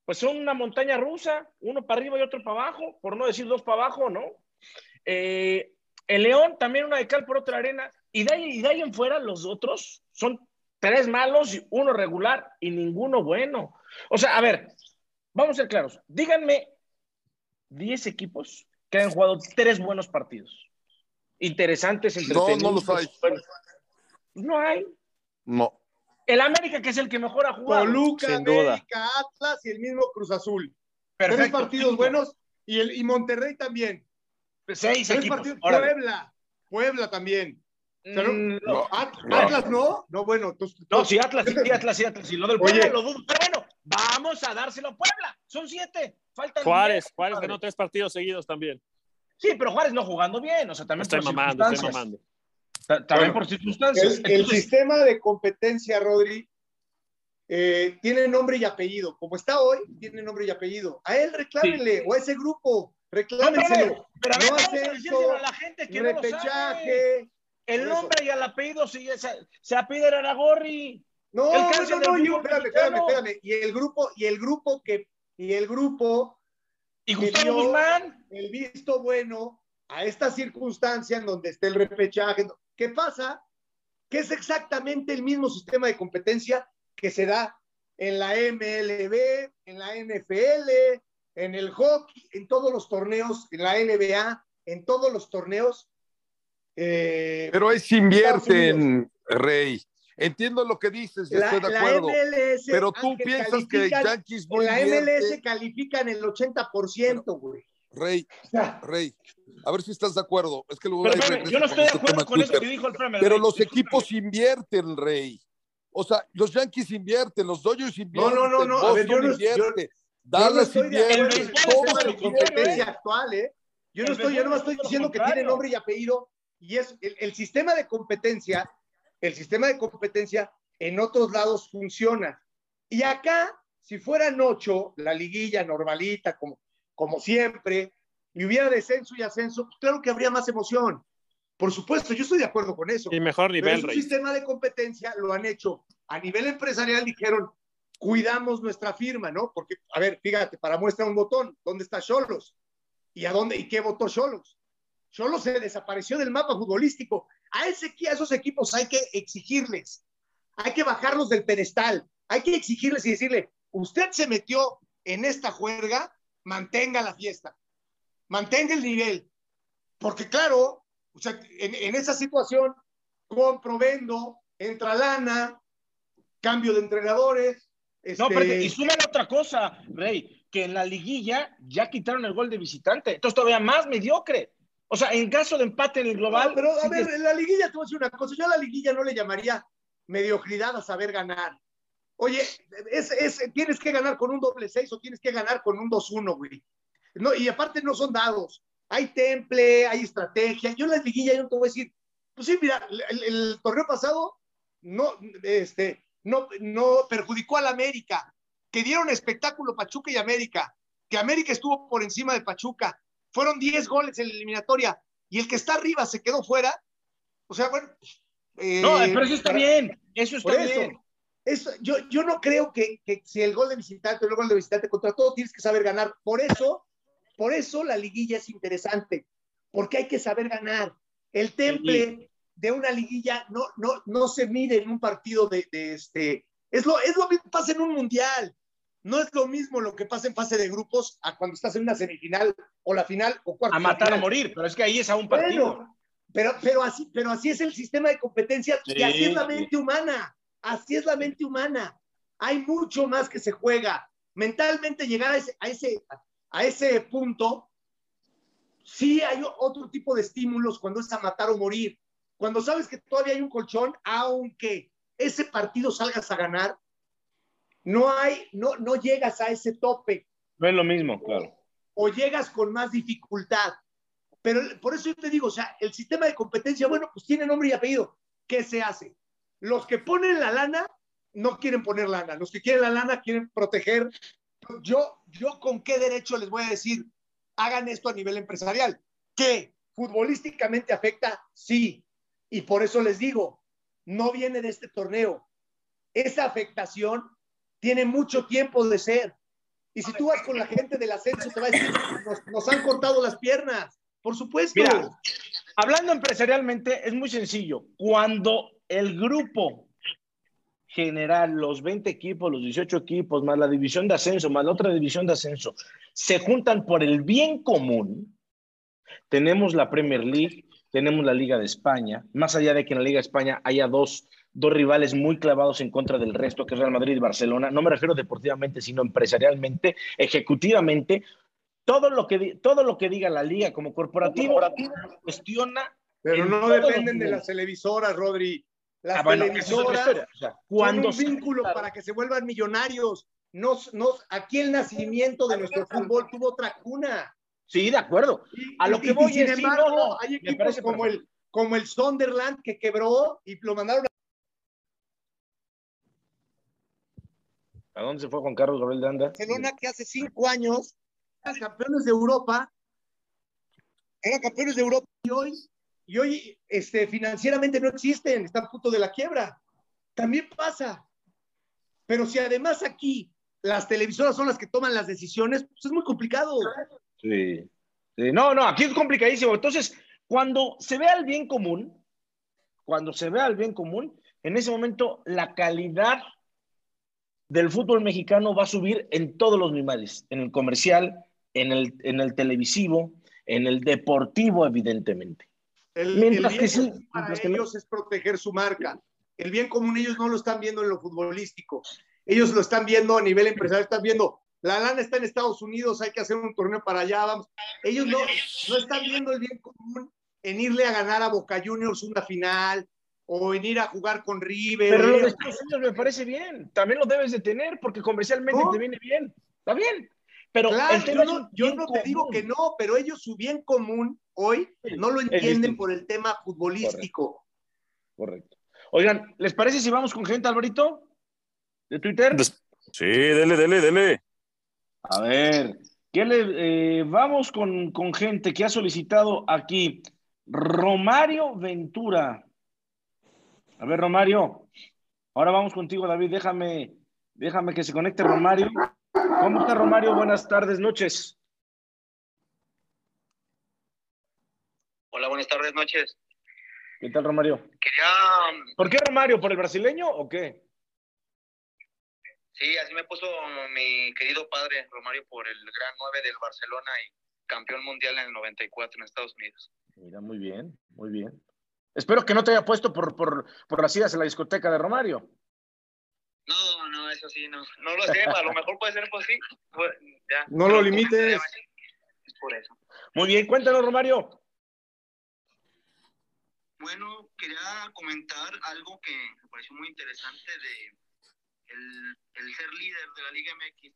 pues son una montaña rusa, uno para arriba y otro para abajo, por no decir dos para abajo, ¿no? Eh, el León también una de cal por otra arena, y de, ahí, y de ahí en fuera los otros son tres malos, y uno regular y ninguno bueno. O sea, a ver, vamos a ser claros, díganme 10 equipos que han jugado tres buenos partidos. Interesantes, No, entretenidos. no los hay. Bueno, no hay. No. El América, que es el que mejor ha jugado. Toluca, sin duda. América, Atlas y el mismo Cruz Azul. Tres Perfecto. partidos buenos y, el, y Monterrey también. Seis Tres equipos. partidos. Puebla, Puebla también. Sea, no- Mm, No. At- No. Atlas no, no, bueno. tú- No, sí, Atlas, sí, Atlas, sí, Atlas. Y lo del Oye. Puebla lo dudo. Pero bueno, vamos a dárselo a Puebla. Son siete. Faltan Juárez, diez, Juárez ganó tres partidos seguidos también. Sí, pero Juárez no jugando bien. O sea, también Estoy por mamando, estoy circunstancias. mamando. Ta- También Bueno, por circunstancias. El, el Entonces, sistema de competencia, Rodri, eh, tiene nombre y apellido. Como está hoy, tiene nombre y apellido. A él reclámenle, o a ese grupo, no, pero, reclámenselo. pero a ver, No vamos hace a decírselo eso, a la gente que no lo sabe. El nombre y el apellido se, se, se apellida Aragorri. No, El no, no, no, yo- espérame, espérame, espérame. Y el grupo, y el grupo que, y el grupo, Y Gustavo Guzmán. el visto bueno a esta circunstancia en donde esté el repechaje. ¿Qué pasa? Que es exactamente el mismo sistema de competencia que se da en la MLB, en la NFL, en el hockey, en todos los torneos, en la NBA, en todos los torneos. Eh, Pero ahí se invierten, Rey. Entiendo lo que dices, yo la, estoy de la acuerdo. MLS, Pero tú Ángel, piensas que Yankees no en la. MLS califican el 80%, güey. Rey, O sea, Rey, A ver si estás de acuerdo. Es que luego Pero, regreso yo no estoy de este acuerdo con eso que dijo el Premier. Pero Rey. los Discúlpame. equipos invierten, Rey. O sea, los Yankees invierten, los Dodgers invierten. no, no, no, a ver, yo no- invierte, Yo no Dallas estoy de acuerdo invierte. competencia actual, ¿eh? Yo no estoy, yo no estoy lo diciendo que tiene nombre y apellido, y es el, el sistema de competencia, el sistema de competencia en otros lados funciona. Y acá, si fueran ocho, la liguilla normalita, como, como siempre, y hubiera descenso y ascenso, pues claro que habría más emoción. Por supuesto, yo estoy de acuerdo con eso. Y mejor Pero nivel, un Rey. sistema de competencia, lo han hecho a nivel empresarial, dijeron, cuidamos nuestra firma, ¿no? Porque, a ver, fíjate, para muestra un botón, ¿dónde está Cholos? ¿Y a dónde, y qué votó Cholos? Cholos se desapareció del mapa futbolístico. A, ese, a esos equipos hay que exigirles, hay que bajarlos del pedestal, hay que exigirles y decirle, usted se metió en esta juerga, mantenga la fiesta, mantenga el nivel. Porque claro, o sea, en, en esa situación, compro, vendo, entra lana, cambio de entrenadores. No, este, pero y súmale otra cosa, Rey, que en la liguilla ya quitaron el gol de visitante. Entonces todavía más mediocre. O sea, en caso de empate en el global. No, pero a ver, en la liguilla te voy a decir una cosa. Yo a la liguilla no le llamaría mediocridad a saber ganar. Oye, es, es- tienes que ganar con un doble seis o tienes que ganar con un 2-1, güey. No, y aparte no son dados. Hay temple, hay estrategia. Yo en la liguilla yo no te voy a decir, pues sí, mira, el, el torneo pasado no, este, no, no perjudicó a la América, que dieron espectáculo Pachuca y América, que América estuvo por encima de Pachuca. Fueron 10 goles en la eliminatoria y el que está arriba se quedó fuera. O sea, bueno. eh, no, pero eso está para- bien. Eso está eso. bien. Eso, yo, yo no creo que, que si el gol de visitante o el gol de visitante contra todo tienes que saber ganar. Por eso, por eso la liguilla es interesante, porque hay que saber ganar. El temple de una liguilla no, no, no se mide en un partido de, de este. Es lo, es lo mismo que pasa en un mundial. No es lo mismo lo que pasa en fase de grupos a cuando estás en una semifinal o la final o cuarto. A matar o morir, pero es que ahí es a un partido. Bueno, pero, pero, así, pero así es el sistema de competencia y Sí, así es la mente humana. Así es la mente humana. Hay mucho más que se juega. Mentalmente llegar a ese, a ese, a ese punto, sí hay otro tipo de estímulos cuando es a matar o morir. Cuando sabes que todavía hay un colchón, aunque ese partido salgas a ganar, no hay, no, no llegas a ese tope No es lo mismo, claro. o llegas con más dificultad. Pero por eso yo te digo, o sea, el sistema de competencia, bueno, pues tiene nombre y apellido. ¿Qué se hace? Los que ponen la lana no quieren poner lana. Los que quieren la lana quieren proteger. Yo, yo con qué derecho les voy a decir, hagan esto a nivel empresarial. ¿Qué? ¿Futbolísticamente afecta? Sí. Y por eso les digo, no viene de este torneo. Esa afectación tiene mucho tiempo de ser. Y si tú vas con la gente del ascenso, te va a decir, nos, han cortado las piernas. Por supuesto. Mira, hablando empresarialmente, es muy sencillo. Cuando el grupo general, los 20 equipos, los 18 equipos, más la división de ascenso, más la otra división de ascenso, se juntan por el bien común, tenemos la Premier League, tenemos la Liga de España, más allá de que en la Liga de España haya dos, dos rivales muy clavados en contra del resto, que es Real Madrid y Barcelona, no me refiero deportivamente, sino empresarialmente, ejecutivamente, todo lo que, todo lo que diga la liga como corporativo, cuestiona Pero no dependen de las televisoras, Rodri. Las Ah, bueno, es televisoras historia. O sea, cuando un vínculo para que se vuelvan millonarios. No, no, aquí el nacimiento de nuestro fútbol tuvo otra cuna. Sí, de acuerdo. A lo y- que voy sin es, embargo, no, hay equipos como el, como el Sunderland que quebró y lo mandaron a ¿A dónde se fue Juan Carlos Gabriel de Anda? Barcelona que hace cinco años eran campeones de Europa, eran campeones de Europa y hoy, y hoy este, financieramente no existen, están a punto de la quiebra. También pasa. Pero si además aquí las televisoras son las que toman las decisiones, pues es muy complicado. Sí. Sí, No, no, aquí es complicadísimo. Entonces, cuando se ve al bien común, cuando se ve al bien común, en ese momento la calidad del fútbol mexicano va a subir en todos los niveles, en el comercial, en el, en el televisivo, en el deportivo, evidentemente. El, Mientras el que bien sí, común para que no. ellos es proteger su marca. El bien común ellos no lo están viendo en lo futbolístico. Ellos lo están viendo a nivel empresarial, están viendo la lana está en Estados Unidos, hay que hacer un torneo para allá, vamos. Ellos no, no están viendo el bien común en irle a ganar a Boca Juniors una final o en ir a jugar con River. Pero lo de Estados Unidos me parece bien. También lo debes de tener porque comercialmente No. te viene bien. Está bien. Pero Claro, el yo no, yo te digo que no, pero ellos su bien común hoy Sí, no lo entienden por el tema futbolístico. Correcto. Oigan, ¿les parece si vamos con gente, Alvarito? ¿De Twitter? Des- Sí, dele, dele, dele. A ver, ¿qué le, eh, vamos con, con gente que ha solicitado aquí. Romario Ventura. A ver, Romario. Ahora vamos contigo, David. Déjame, déjame que se conecte Romario. ¿Cómo está Romario? Buenas tardes, noches. Hola, buenas tardes, noches. ¿Qué tal, Romario? Quería, ¿Por qué Romario? ¿Por el brasileño o qué? sí, así me puso mi querido padre Romario por el gran 9 del Barcelona y campeón mundial en el 94 en Estados Unidos. Mira, muy bien, muy bien. Espero que no te haya puesto por, por, por las idas a la discoteca de Romario. No, no, eso sí, no. No lo sé, a lo mejor puede ser pues sí. Pues, ya. No lo limites. Es por eso. Muy bien, cuéntanos, Romario. Bueno, quería comentar algo que me pareció muy interesante de el, el ser líder de la Liga MX.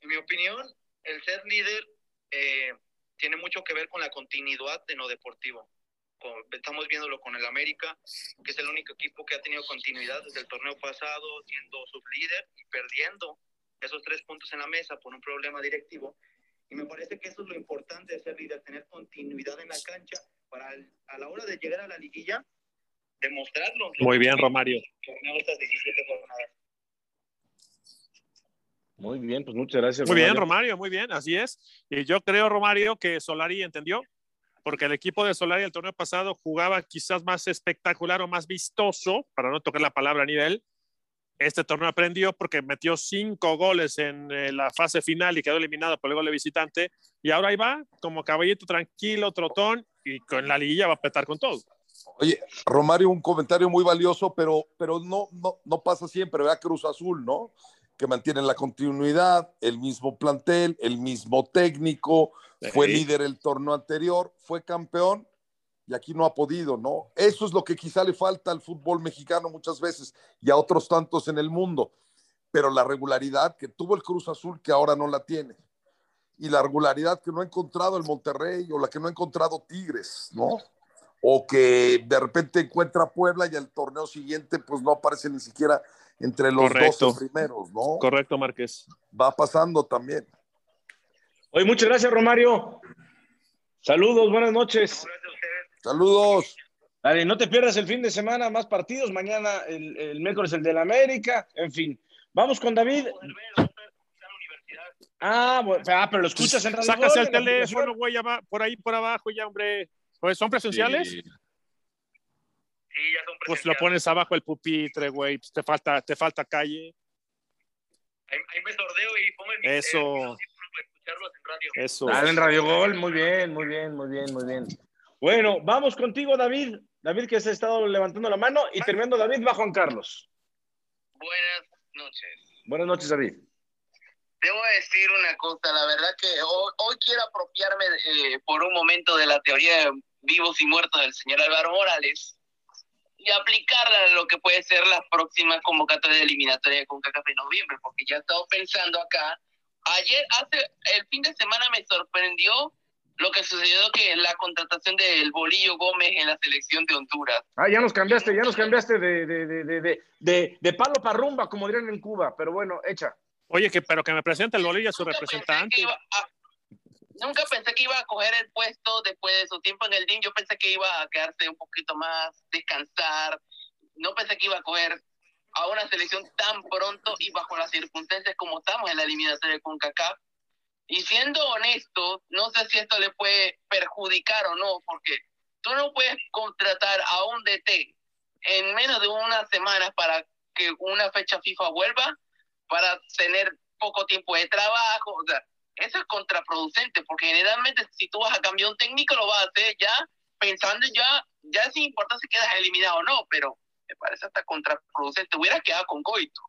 En mi opinión, el ser líder eh, tiene mucho que ver con la continuidad en lo deportivo. Con- estamos viéndolo con el América, que es el único equipo que ha tenido continuidad desde el torneo pasado, siendo sublíder y perdiendo esos tres puntos en la mesa por un problema directivo. Y me parece que eso es lo importante de ser líder, tener continuidad en la cancha para el- a la hora de llegar a la liguilla, demostrarlo. Muy bien, Romario. Estas 17 jornadas. Muy bien, pues muchas gracias. Muy bien, Romario, muy bien, así es. Y yo creo, Romario, que Solari entendió, porque el equipo de Solari el torneo pasado jugaba quizás más espectacular o más vistoso, para no tocar la palabra a nivel. Este torneo aprendió porque metió cinco goles en eh, la fase final y quedó eliminado por el gol de visitante. Y ahora ahí va, como caballito tranquilo, trotón, y con la liguilla va a petar con todo. Oye, Romario, un comentario muy valioso, pero, pero no, no, no pasa siempre, ¿verdad? Cruz Azul, ¿no? Que mantienen la continuidad, el mismo plantel, el mismo técnico, fue líder el torneo anterior, fue campeón y aquí no ha podido, ¿no? Eso es lo que quizá le falta al fútbol mexicano muchas veces y a otros tantos en el mundo, pero la regularidad que tuvo el Cruz Azul que ahora no la tiene y la regularidad que no ha encontrado el Monterrey o la que no ha encontrado Tigres, ¿no? O que de repente encuentra Puebla y el torneo siguiente pues no aparece ni siquiera entre los. 12 primeros, ¿no? Correcto, Márquez. Va pasando también. Oye, muchas gracias, Romario. Saludos, buenas noches. Saludos. Dale, no te pierdas el fin de semana, más partidos. Mañana, el, el miércoles, el del América. En fin, vamos con David. Ah, bueno, ah, pero lo escuchas en Radio Sacas Gol, el teléfono, güey, por ahí por abajo ya, hombre. Pues son presenciales. Sí. Sí, ya son Pues lo pones abajo el pupitre, güey. Pues te falta, te falta calle. Ahí, ahí me sordeo y pongo el Eso. en. Eso. Dale en Radio Gol, muy bien, muy bien, muy bien, muy bien. Bueno, vamos contigo, David. David, que se ha estado levantando la mano. Y terminando, David, va Juan Carlos. Buenas noches. Buenas noches, David. Debo decir una cosa, la verdad que hoy, hoy quiero apropiarme eh, por un momento de la teoría de vivos y muertos del señor Álvaro Morales y aplicarla a lo que puede ser la próxima convocatoria de eliminatoria con CACAF en noviembre, porque ya he estado pensando acá. Ayer, hace el fin de semana me sorprendió lo que sucedió que la contratación del Bolillo Gómez en la selección de Honduras. Ah, ya nos cambiaste, ya nos cambiaste de, de, de, de, de, de, de palo para rumba, como dirían en Cuba. Pero bueno, echa. Oye, que, pero que me presente el bolillo a su representante. que iba a- nunca pensé que iba a coger el puesto después de su tiempo en el DIM. Yo pensé que iba a quedarse un poquito más, descansar. No pensé que iba a coger a una selección tan pronto y bajo las circunstancias como estamos en la eliminatoria de CONCACAF. Y siendo honesto, no sé si esto le puede perjudicar o no, porque tú no puedes contratar a un DT en menos de unas semanas para que una fecha FIFA vuelva, para tener poco tiempo de trabajo. O sea, eso es contraproducente, porque generalmente si tú vas a cambiar un técnico, lo vas a hacer ya pensando ya, ya sin importar si quedas eliminado o no, pero me parece hasta contraproducente. Hubiera quedado con Coito.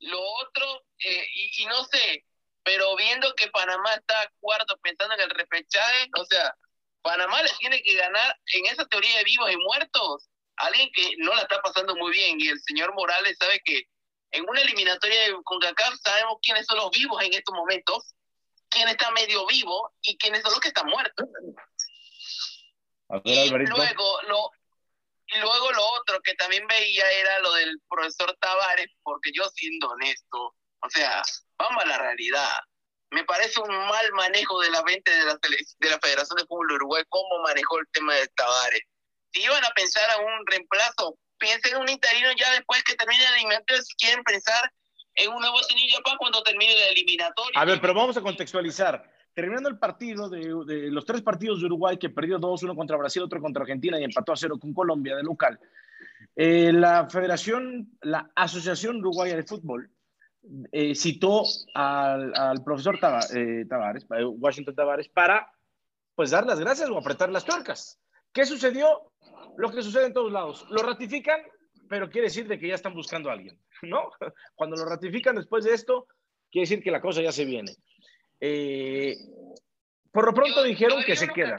Lo otro, eh, y, no sé, pero viendo que Panamá está cuarto pensando en el repechaje, o sea, Panamá le tiene que ganar en esa teoría de vivos y muertos alguien que no la está pasando muy bien y el señor Morales sabe que en una eliminatoria con CACAF sabemos quiénes son los vivos en estos momentos, quién está medio vivo y quiénes son los que están muertos. y luego lo y luego lo otro que también veía era lo del profesor Tavares, porque yo siendo honesto, o sea, vamos a la realidad. Me parece un mal manejo de la venta de la, de la Federación de Fútbol Uruguay, cómo manejó el tema de Tavares. Si iban a pensar a un reemplazo, piensen en un interino ya después que termine el eliminatorio, si quieren pensar en un nuevo tenillo para cuando termine el eliminatorio. A ver, pero vamos a contextualizar. Terminando el partido de, de los tres partidos de Uruguay, que perdió dos, uno contra Brasil, otro contra Argentina y empató a cero con Colombia de local. Eh, la Federación, la Asociación Uruguaya de Fútbol, eh, citó al, al profesor eh, Tavares, Washington Tavares, para pues dar las gracias o apretar las tuercas. ¿Qué sucedió? Lo que sucede en todos lados. Lo ratifican, pero quiere decir de que ya están buscando a alguien, ¿no? Cuando lo ratifican después de esto, quiere decir que la cosa ya se viene. Eh, por lo pronto dijeron que se queda.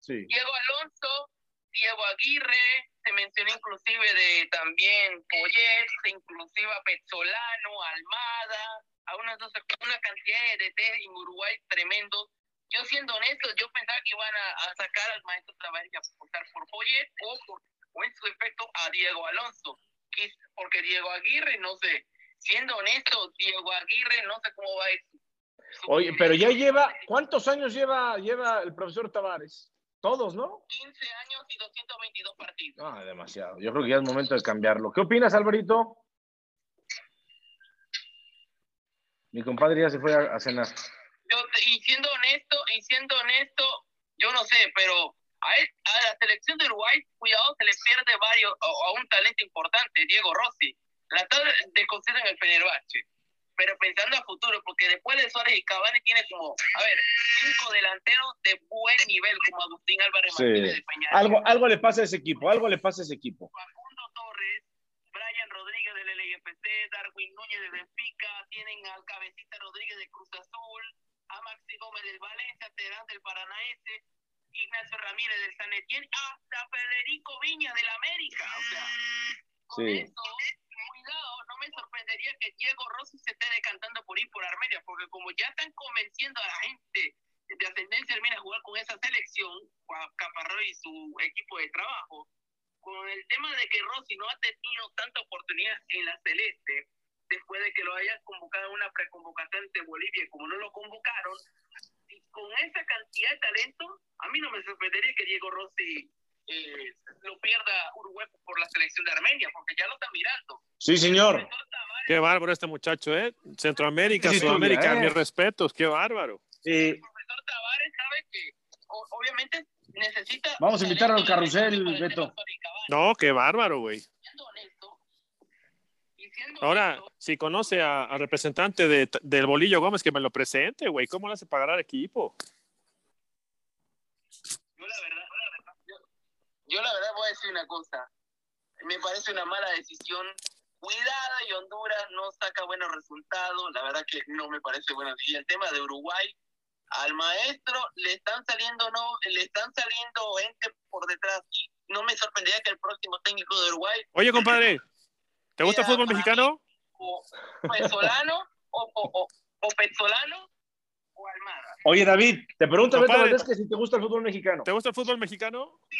Sí. Diego Alonso, Diego Aguirre, se mencionó inclusive de también Poyet, inclusive a Pezzolano, Almada, a una, una cantidad de DT en Uruguay tremendo. Yo siendo honesto, yo pensaba que iban a, sacar al maestro Tavares y a apostar por Poyet o, por, o en su efecto a Diego Alonso, porque Diego Aguirre, no sé, siendo honesto, Diego Aguirre no sé cómo va a ir Oye, pero ya lleva, ¿cuántos años lleva, lleva el profesor Tavares? Todos, ¿no? 15 años y 222 partidos. Ah, demasiado. Yo creo que ya es momento de cambiarlo. ¿Qué opinas, Alvarito? Mi compadre ya se fue a, cenar. Yo, y siendo honesto, y siendo honesto, yo no sé, pero a, la selección de Uruguay, cuidado, se le pierde varios, a, un talento importante, Diego Rossi. La está desconocido en el Fenerbahce pero pensando a futuro, porque después de Suárez y Cavani tiene como, a ver, cinco delanteros de buen nivel, como Agustín Álvarez Martínez de Peñarol. Algo, algo le pasa a ese equipo, algo le pasa a ese equipo. Facundo Torres, Brian Rodríguez del LFC, Darwin Núñez de Benfica, tienen al Cabecita Rodríguez de Cruz Azul, a Maxi Gómez del Valencia, Terán del Paranaense, Ignacio Ramírez del San Etienne, hasta Federico Viña del América. O sea, con eso cuidado, no me sorprendería que Diego Rossi se esté decantando por ir por Armenia, porque como ya están convenciendo a la gente de ascendencia armenia a jugar con esa selección, Caparro y su equipo de trabajo, con el tema de que Rossi no ha tenido tanta oportunidad en la celeste, después de que lo hayan convocado en una preconvocación de Bolivia, como no lo convocaron, con esa cantidad de talento, a mí no me sorprendería que Diego Rossi eh, lo pierda Uruguay por la selección de Armenia, porque ya lo está mirando. Sí, señor. Qué bárbaro este muchacho, ¿eh? Centroamérica, Sudamérica, mis respetos, qué bárbaro. El profesor Tavares sabe que obviamente necesita... Vamos a invitarlo al carrusel, Beto. No, qué bárbaro, güey. Ahora, si conoce al representante de, del Bolillo Gómez, que me lo presente, güey. ¿Cómo le hace pagar al equipo? Yo la verdad, yo la verdad voy a decir una cosa. Me parece una mala decisión cuidada y Honduras no saca buenos resultados. La verdad que no me parece bueno. Y el tema de Uruguay, al maestro le están saliendo, no, le están saliendo gente por detrás. No me sorprendería que el próximo técnico de Uruguay. Oye, compadre, ¿te gusta el fútbol mexicano? O Pesolano, o, o, o Pezzolano, o Almada. Oye, David, te pregunto, Beto que si te gusta el fútbol mexicano. ¿Te gusta el fútbol mexicano? Sí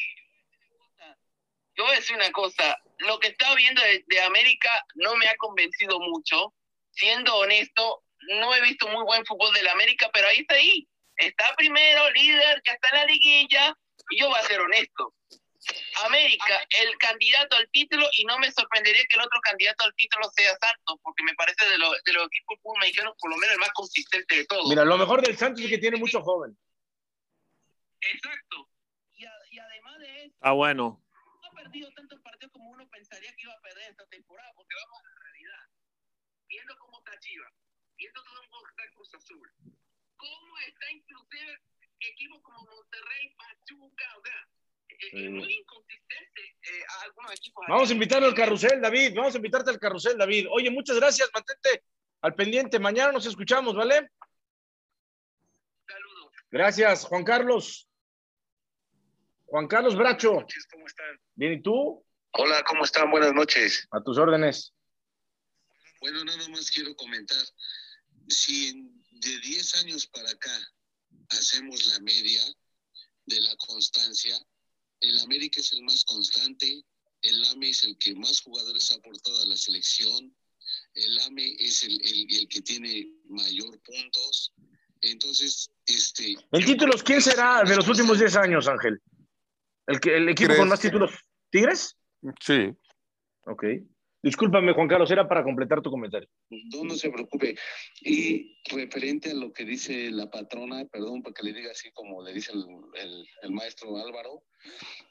yo voy a decir una cosa, lo que estaba viendo de, América no me ha convencido mucho. Siendo honesto, no he visto muy buen fútbol de la América, pero ahí está ahí. Está primero, líder, ya está en la liguilla, y yo voy a ser honesto. América, el candidato al título, y no me sorprendería que el otro candidato al título sea Santos, porque me parece de, los equipos mexicanos por lo menos el más consistente de todos. Mira, lo mejor del Santos es que tiene mucho joven. Exacto. Y, y además de eso. Ah, bueno perdido tantos partidos como uno pensaría que iba a perder esta temporada, porque vamos a la realidad. Viendo cómo está Chivas, viendo cómo está Cruz Azul, cómo está inclusive equipos como Monterrey, Pachuca, o sea, es muy inconsistente eh, a algunos equipos. Vamos a invitarlo al carrusel, David. Vamos a invitarte al carrusel, David. Oye, muchas gracias, mantente, Al pendiente, mañana nos escuchamos, ¿vale? Saludos. Gracias, Juan Carlos. Juan Carlos Bracho. ¿Cómo están? Bien, ¿y tú? Hola, ¿cómo están? Buenas noches. A tus órdenes. Bueno, nada más quiero comentar. Si de 10 años para acá hacemos la media de la constancia, el América es el más constante, el AME es el que más jugadores ha aportado a la selección, el AME es el, el- el que tiene mayor puntos. Entonces, este... En títulos, ¿quién será de los últimos constante. 10 años, Ángel? El, que, el equipo ¿Crees? con más títulos. ¿Tigres? Sí. Ok. Discúlpame, Juan Carlos, era para completar tu comentario. No, no se preocupe. Y referente a lo que dice la patrona, perdón porque le diga así como le dice el, el- el maestro Álvaro,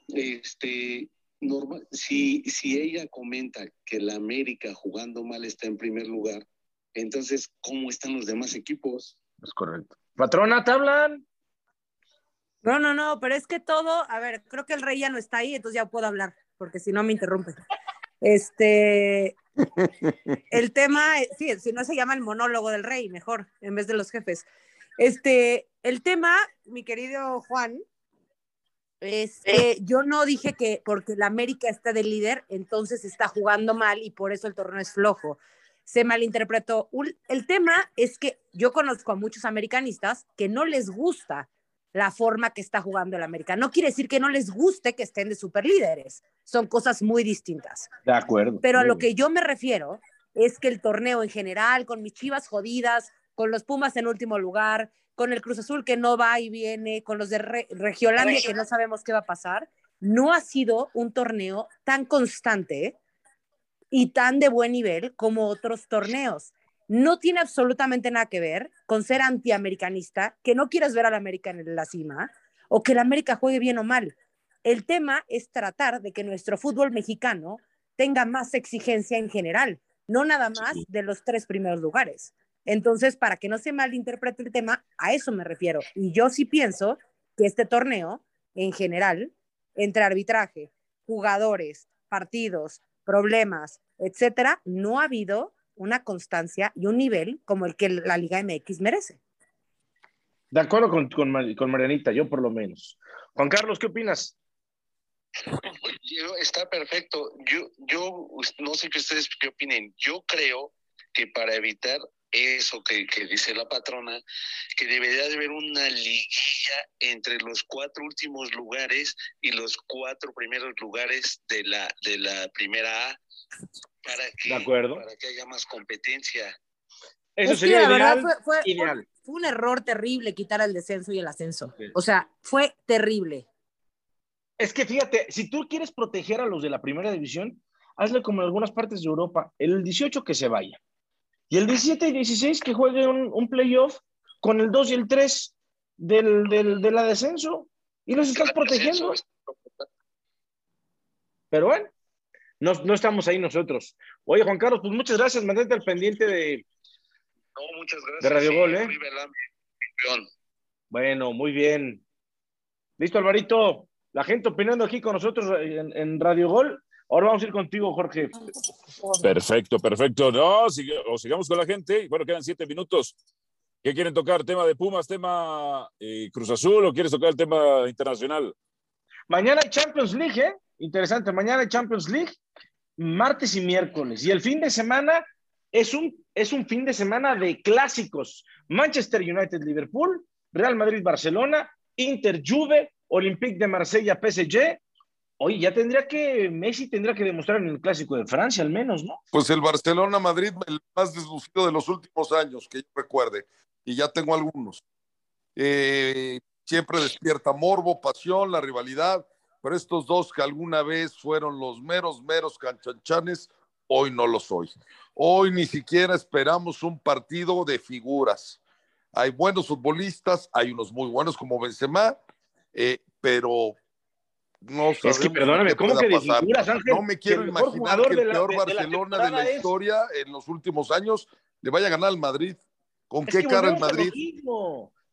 este, normal, si, si ella comenta que la América jugando mal está en primer lugar, entonces, ¿cómo están los demás equipos? Es correcto. Patrona, ¿te hablan? No, no, no, pero es que todo, a ver, creo que el rey ya no está ahí, entonces ya puedo hablar, porque si no me interrumpe. Este, el tema, eh, sí, si no se llama el monólogo del rey, mejor, en vez de los jefes. Este, el tema, mi querido Juan, es que yo no dije que porque la América está de líder, entonces está jugando mal y por eso el torneo es flojo. Se malinterpretó. El tema es que yo conozco a muchos americanistas que no les gusta la forma que está jugando el América. No quiere decir que no les guste que estén de superlíderes. Son cosas muy distintas. De acuerdo. Pero a lo que yo me refiero es que el torneo en general, con mis chivas jodidas, con los Pumas en último lugar, con el Cruz Azul que no va y viene, con los de Re- Regiolandia que no sabemos qué va a pasar, no ha sido un torneo tan constante y tan de buen nivel como otros torneos. No tiene absolutamente nada que ver con ser antiamericanista, que no quieras ver al América en la cima, o que el América juegue bien o mal. El tema es tratar de que nuestro fútbol mexicano tenga más exigencia en general, no nada más de los tres primeros lugares. Entonces, para que no se malinterprete el tema, a eso me refiero. Y yo sí pienso que este torneo, en general, entre arbitraje, jugadores, partidos, problemas, etcétera, no ha habido una constancia y un nivel como el que la Liga MX merece. De acuerdo con, con, Mar- con Marianita, yo por lo menos. Juan Carlos, ¿qué opinas? Yo- está perfecto. Yo, yo no sé qué ustedes qué opinen. Yo creo que para evitar eso que, que dice la patrona, que debería de haber una liguilla entre los cuatro últimos lugares y los cuatro primeros lugares de la, de la primera A para que, De acuerdo. para que haya más competencia. Eso Es que sería la verdad ideal. fue, fue- ideal. fue un error terrible quitar el descenso y el ascenso. Sí. O sea, fue terrible. Es que fíjate, si tú quieres proteger a los de la primera división, hazle como en algunas partes de Europa, el 18 que se vaya. Y el 17 y 16 que juegue un, un playoff con el 2 y el 3 del, del, de la descenso. Y los estás protegiendo. Pero bueno, no, no estamos ahí nosotros. Oye, Juan Carlos, pues muchas gracias. Mantente al pendiente de. No, muchas gracias. De Radio Sí, Gol, ¿eh? Bueno, muy bien. Listo, Alvarito. La gente opinando aquí con nosotros en, en Radio Gol. Ahora vamos a ir contigo, Jorge. Perfecto, perfecto. No, o sigamos con la gente. Bueno, quedan siete minutos. ¿Qué quieren tocar? ¿Tema de Pumas, tema eh, Cruz Azul o quieres tocar el tema internacional? Mañana hay Champions League, ¿eh? Interesante. Mañana Champions League, martes y miércoles. Y el fin de semana es un, es un fin de semana de clásicos. Manchester United, Liverpool, Real Madrid, Barcelona, Inter, Juve, Olympique de Marsella, PSG. Oye, ya tendría que, Messi tendría que demostrar en el clásico de Francia al menos, ¿no? Pues el Barcelona-Madrid, el más deslucido de los últimos años, que yo recuerde, y ya tengo algunos. Eh, siempre despierta morbo, pasión, la rivalidad, pero estos dos que alguna vez fueron los meros, meros canchanchanes, hoy no lo soy. Hoy ni siquiera esperamos un partido de figuras. Hay buenos futbolistas, hay unos muy buenos como Benzema, eh, pero no Es que sabemos perdóname, qué ¿cómo que de pasar. figuras, Ángel? No me quiero el imaginar que el la- peor de- de la Barcelona de la, es- historia en los últimos años le vaya a ganar al Madrid. ¿Con Es qué cara el Madrid?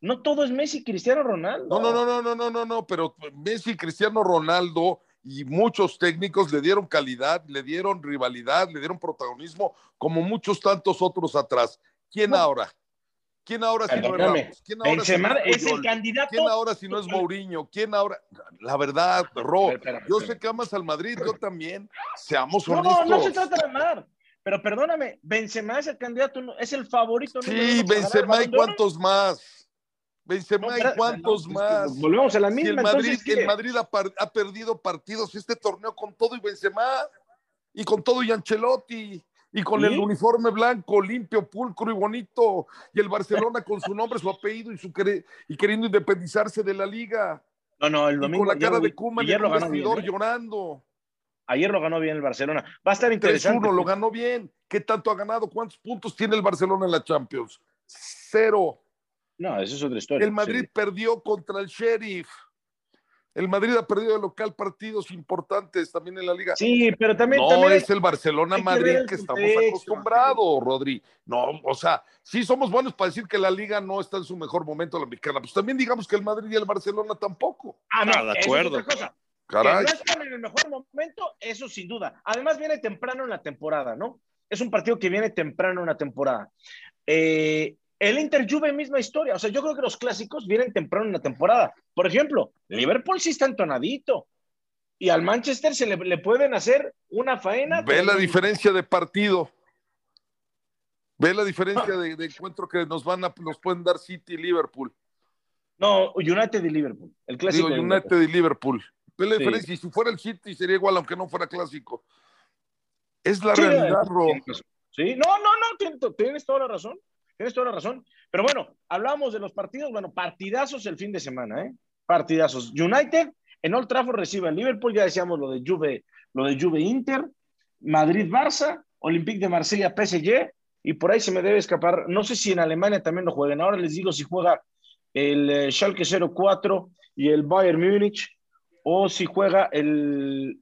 No todo es Messi, Cristiano Ronaldo. No, no, no, no, no, no, no, no, pero Messi, Cristiano Ronaldo y muchos técnicos le dieron calidad, le dieron rivalidad, le dieron protagonismo, como muchos tantos otros atrás. ¿Quién ahora? ¿Quién ahora si no es. Ramos? ¿Quién ahora si Benzema no es es el candidato. ¿Quién ahora si no es Mourinho? ¿Quién ahora? La verdad, Ro, yo sé que amas al Madrid, yo también. Seamos No, honestos. no se trata de amar. Pero perdóname, Benzema es el candidato, no- es el favorito. Sí, Benzema y cuántos más. Benzema No, y cuántos no, más. Volvemos a la Si misma. el Madrid, el Madrid ha, perdido partidos este torneo con todo y Benzema y con todo y Ancelotti y con ¿Sí? el uniforme blanco, limpio, pulcro y bonito y el Barcelona con su nombre, su apellido y su y queriendo independizarse de la liga No, no, el y domingo. con la cara de en ayer el lo ganó bien. vestidor ¿eh? llorando. Ayer lo ganó bien el Barcelona. Va a estar interesante. 3-1 lo ganó bien. ¿Qué tanto ha ganado? ¿Cuántos puntos tiene el Barcelona en la Champions? Cero. No, eso es otra historia. El Madrid sí. perdió contra el Sheriff. El Madrid ha perdido de local partidos importantes también en la liga. Sí, pero también. no también es el Barcelona hay que estamos acostumbrados, Rodri. No, o sea, sí somos buenos para decir que la liga no está en su mejor momento la mexicana. Pues también digamos que el Madrid y el Barcelona tampoco. Ah, no, Ah, de es acuerdo. cosa. Caray. Que no están en el mejor momento, eso sin duda. Además, viene temprano en la temporada, ¿no? Es un partido que viene temprano en la temporada. Eh, el Inter Juve, misma historia. O sea, yo creo que los clásicos vienen temprano en la temporada. Por ejemplo, Liverpool sí está entonadito. Y al Manchester se le, le pueden hacer una faena. Ve la diferencia de partido. Ve la diferencia de, de encuentro que nos van a, nos pueden dar City y Liverpool. No, United y Liverpool. El clásico. Digo, United y Liverpool. Ve la Sí. diferencia. Y si fuera el City sería igual, aunque no fuera clásico. Es la Sí, realidad, eh, Ro. Sí, no, no, no, tienes, tienes toda la razón. Tienes toda la razón. Pero bueno, hablamos de los partidos. Bueno, partidazos el fin de semana, ¿eh? Partidazos. United en Old Trafford recibe Liverpool, ya decíamos lo de Juve, lo de Juve Inter, Madrid Barça, Olympique de Marsella PSG, y por ahí se me debe escapar, no sé si en Alemania también lo jueguen. Ahora les digo si juega el eh, Schalke 04 y el Bayern Múnich, o si juega el,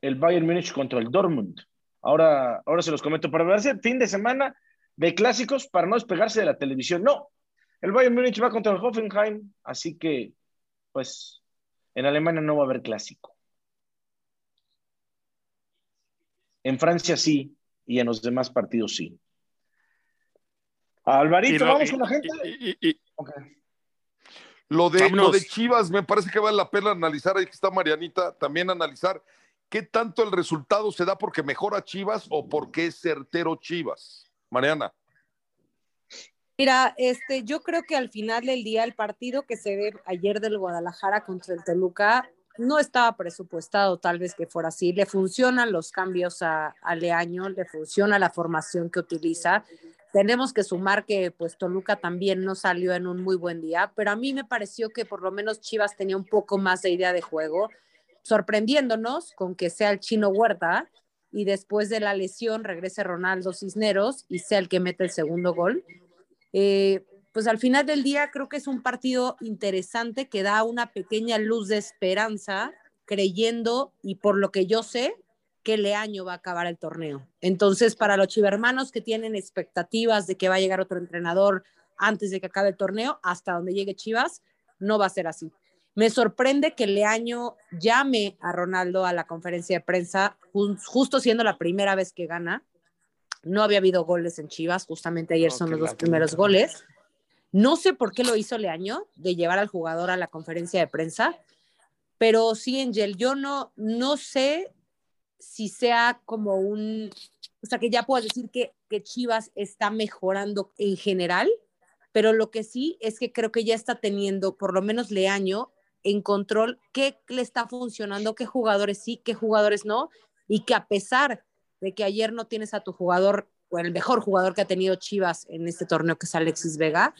el Bayern Múnich contra el Dortmund. Ahora, ahora se los comento. Para verse fin de semana de clásicos para no despegarse de la televisión. No, el Bayern Múnich va contra el Hoffenheim, así que, pues, en Alemania no va a haber clásico. En Francia sí, y en los demás partidos sí. Alvarito, lo- vamos y- con la gente. y- y- y- Ok. Lo de, Vámonos. lo de Chivas, me parece que vale la pena analizar, ahí está Marianita, también analizar qué tanto el resultado se da porque mejora Chivas o porque es certero Chivas. Mariana. Mira, este, yo creo que al final del día el partido que se ve ayer del Guadalajara contra el Toluca no estaba presupuestado tal vez que fuera así. Le funcionan los cambios a, a Leaño, le funciona la formación que utiliza. Tenemos que sumar que pues Toluca también no salió en un muy buen día, pero a mí me pareció que por lo menos Chivas tenía un poco más de idea de juego, sorprendiéndonos con que sea el chino Huerta y después de la lesión regrese Ronaldo Cisneros y sea el que mete el segundo gol. Eh, pues al final del día creo que es un partido interesante que da una pequeña luz de esperanza, creyendo y por lo que yo sé, que Leaño va a acabar el torneo. Entonces, para los chivermanos que tienen expectativas de que va a llegar otro entrenador antes de que acabe el torneo, hasta donde llegue Chivas, no va a ser así. Me sorprende que Leaño llame a Ronaldo a la conferencia de prensa, ju- justo siendo la primera vez que gana. No había habido goles en Chivas, justamente ayer Oh, son los dos primeros goles. No sé por qué lo hizo Leaño, de llevar al jugador a la conferencia de prensa, pero sí, Angel, yo no, no sé si sea como un, o sea, que ya puedas decir que, que Chivas está mejorando en general, pero lo que sí es que creo que ya está teniendo, por lo menos Leaño, en control qué le está funcionando, qué jugadores sí, qué jugadores no, y que a pesar de que ayer no tienes a tu jugador, o el mejor jugador que ha tenido Chivas en este torneo, que es Alexis Vega,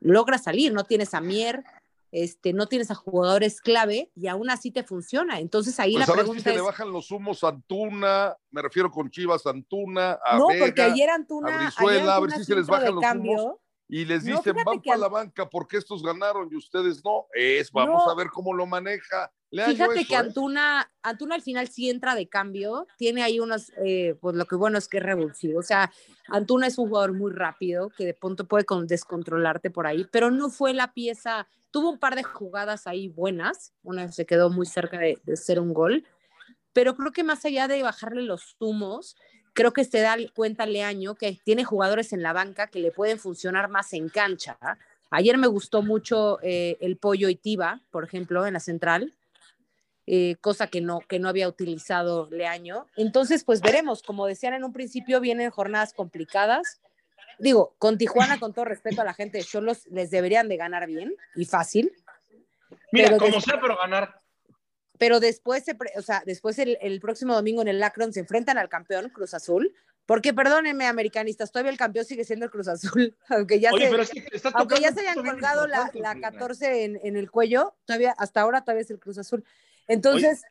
logra salir, no tienes a Mier, este, no tienes a jugadores clave y aún así te funciona. Entonces ahí Pues la a ver si pregunta se le bajan los humos a Antuna, me refiero con Chivas Antuna, a no, Vega, porque ayer Antuna, a Brizuela, ayer a ver si se les bajan los cambio, humos. Y les No, dicen, van para al- la banca porque estos ganaron y ustedes no. Es, vamos No. a ver cómo lo maneja. Leaño Fíjate eso, que ¿eh? Antuna, Antuna al final sí entra de cambio, tiene ahí unos, eh, pues lo que bueno es que es revulsivo, o sea, Antuna es un jugador muy rápido que de pronto puede con- descontrolarte por ahí, pero no fue la pieza, tuvo un par de jugadas ahí buenas, una se quedó muy cerca de, de ser un gol, pero creo que más allá de bajarle los zumos, creo que se da cuenta Leaño que tiene jugadores en la banca que le pueden funcionar más en cancha. Ayer me gustó mucho eh, el pollo y Tiba, por ejemplo, en la central eh, cosa que no, que no había utilizado Leaño. Entonces, pues veremos, como decían en un principio, vienen jornadas complicadas. Digo, con Tijuana, con todo respeto a la gente de Cholos, les deberían de ganar bien y fácil, Mira, Pero como sea, pero ganar. Pero después, se pre- o sea, después el, el próximo domingo en el Lacron se enfrentan al campeón Cruz Azul, porque perdónenme, americanistas, todavía el campeón sigue siendo el Cruz Azul, aunque ya Oye, se, pero es que está aunque ya se hayan colgado la, la Juliana. 14 en, en el cuello, todavía, hasta ahora todavía es el Cruz Azul. Entonces,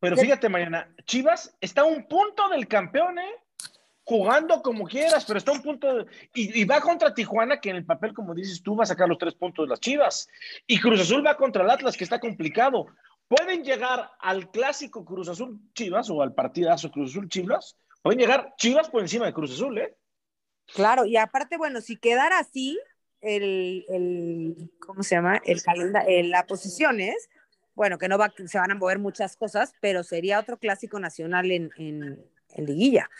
Pero fíjate, Mariana, Chivas está a un punto del campeón, ¿eh? Jugando como quieras, pero está a un punto. de- y, y va contra Tijuana, que en el papel, como dices tú, va a sacar los tres puntos de las Chivas. Y Cruz Azul va contra el Atlas, que está complicado. Pueden llegar al clásico Cruz Azul Chivas o al partidazo Cruz Azul Chivas. Pueden llegar Chivas por encima de Cruz Azul, ¿eh? Claro, y aparte, bueno, si quedara así el, el ¿cómo se llama? El calendario, las posiciones, bueno, que no va, se van a mover muchas cosas, pero sería otro clásico nacional en, en, en liguilla.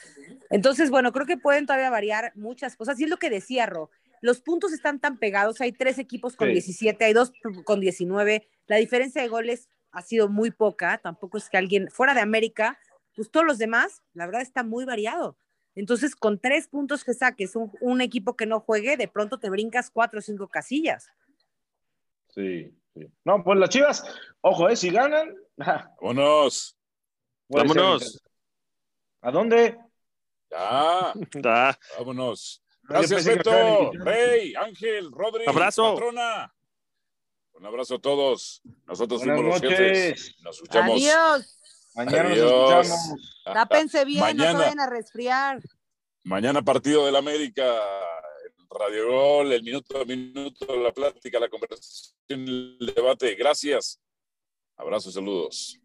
Entonces, bueno, creo que pueden todavía variar muchas cosas. Y es lo que decía Ro, los puntos están tan pegados, hay tres equipos con Sí. 17, hay dos con 19, la diferencia de goles ha sido muy poca, tampoco es que alguien fuera de América, pues todos los demás, la verdad está muy variado. Entonces, con tres puntos que saques un, un equipo que no juegue, de pronto te brincas cuatro o cinco casillas. Sí, sí. No, pues las Chivas, ojo, ¿eh? Si ganan. Vámonos. Vámonos. ¿A dónde? Ya, vámonos. Gracias, Beto. Rey, Ángel, Rodri, Abrazo. patrona. Un abrazo a todos. Nosotros Buenas fuimos los jefes. Nos escuchamos. Adiós. Mañana Adiós. nos escuchamos. Tápense bien, no se Mañana. vayan a resfriar. Mañana partido del América, Radio Gol, el minuto a minuto, la plática, la conversación, el debate. Gracias. Abrazos, saludos.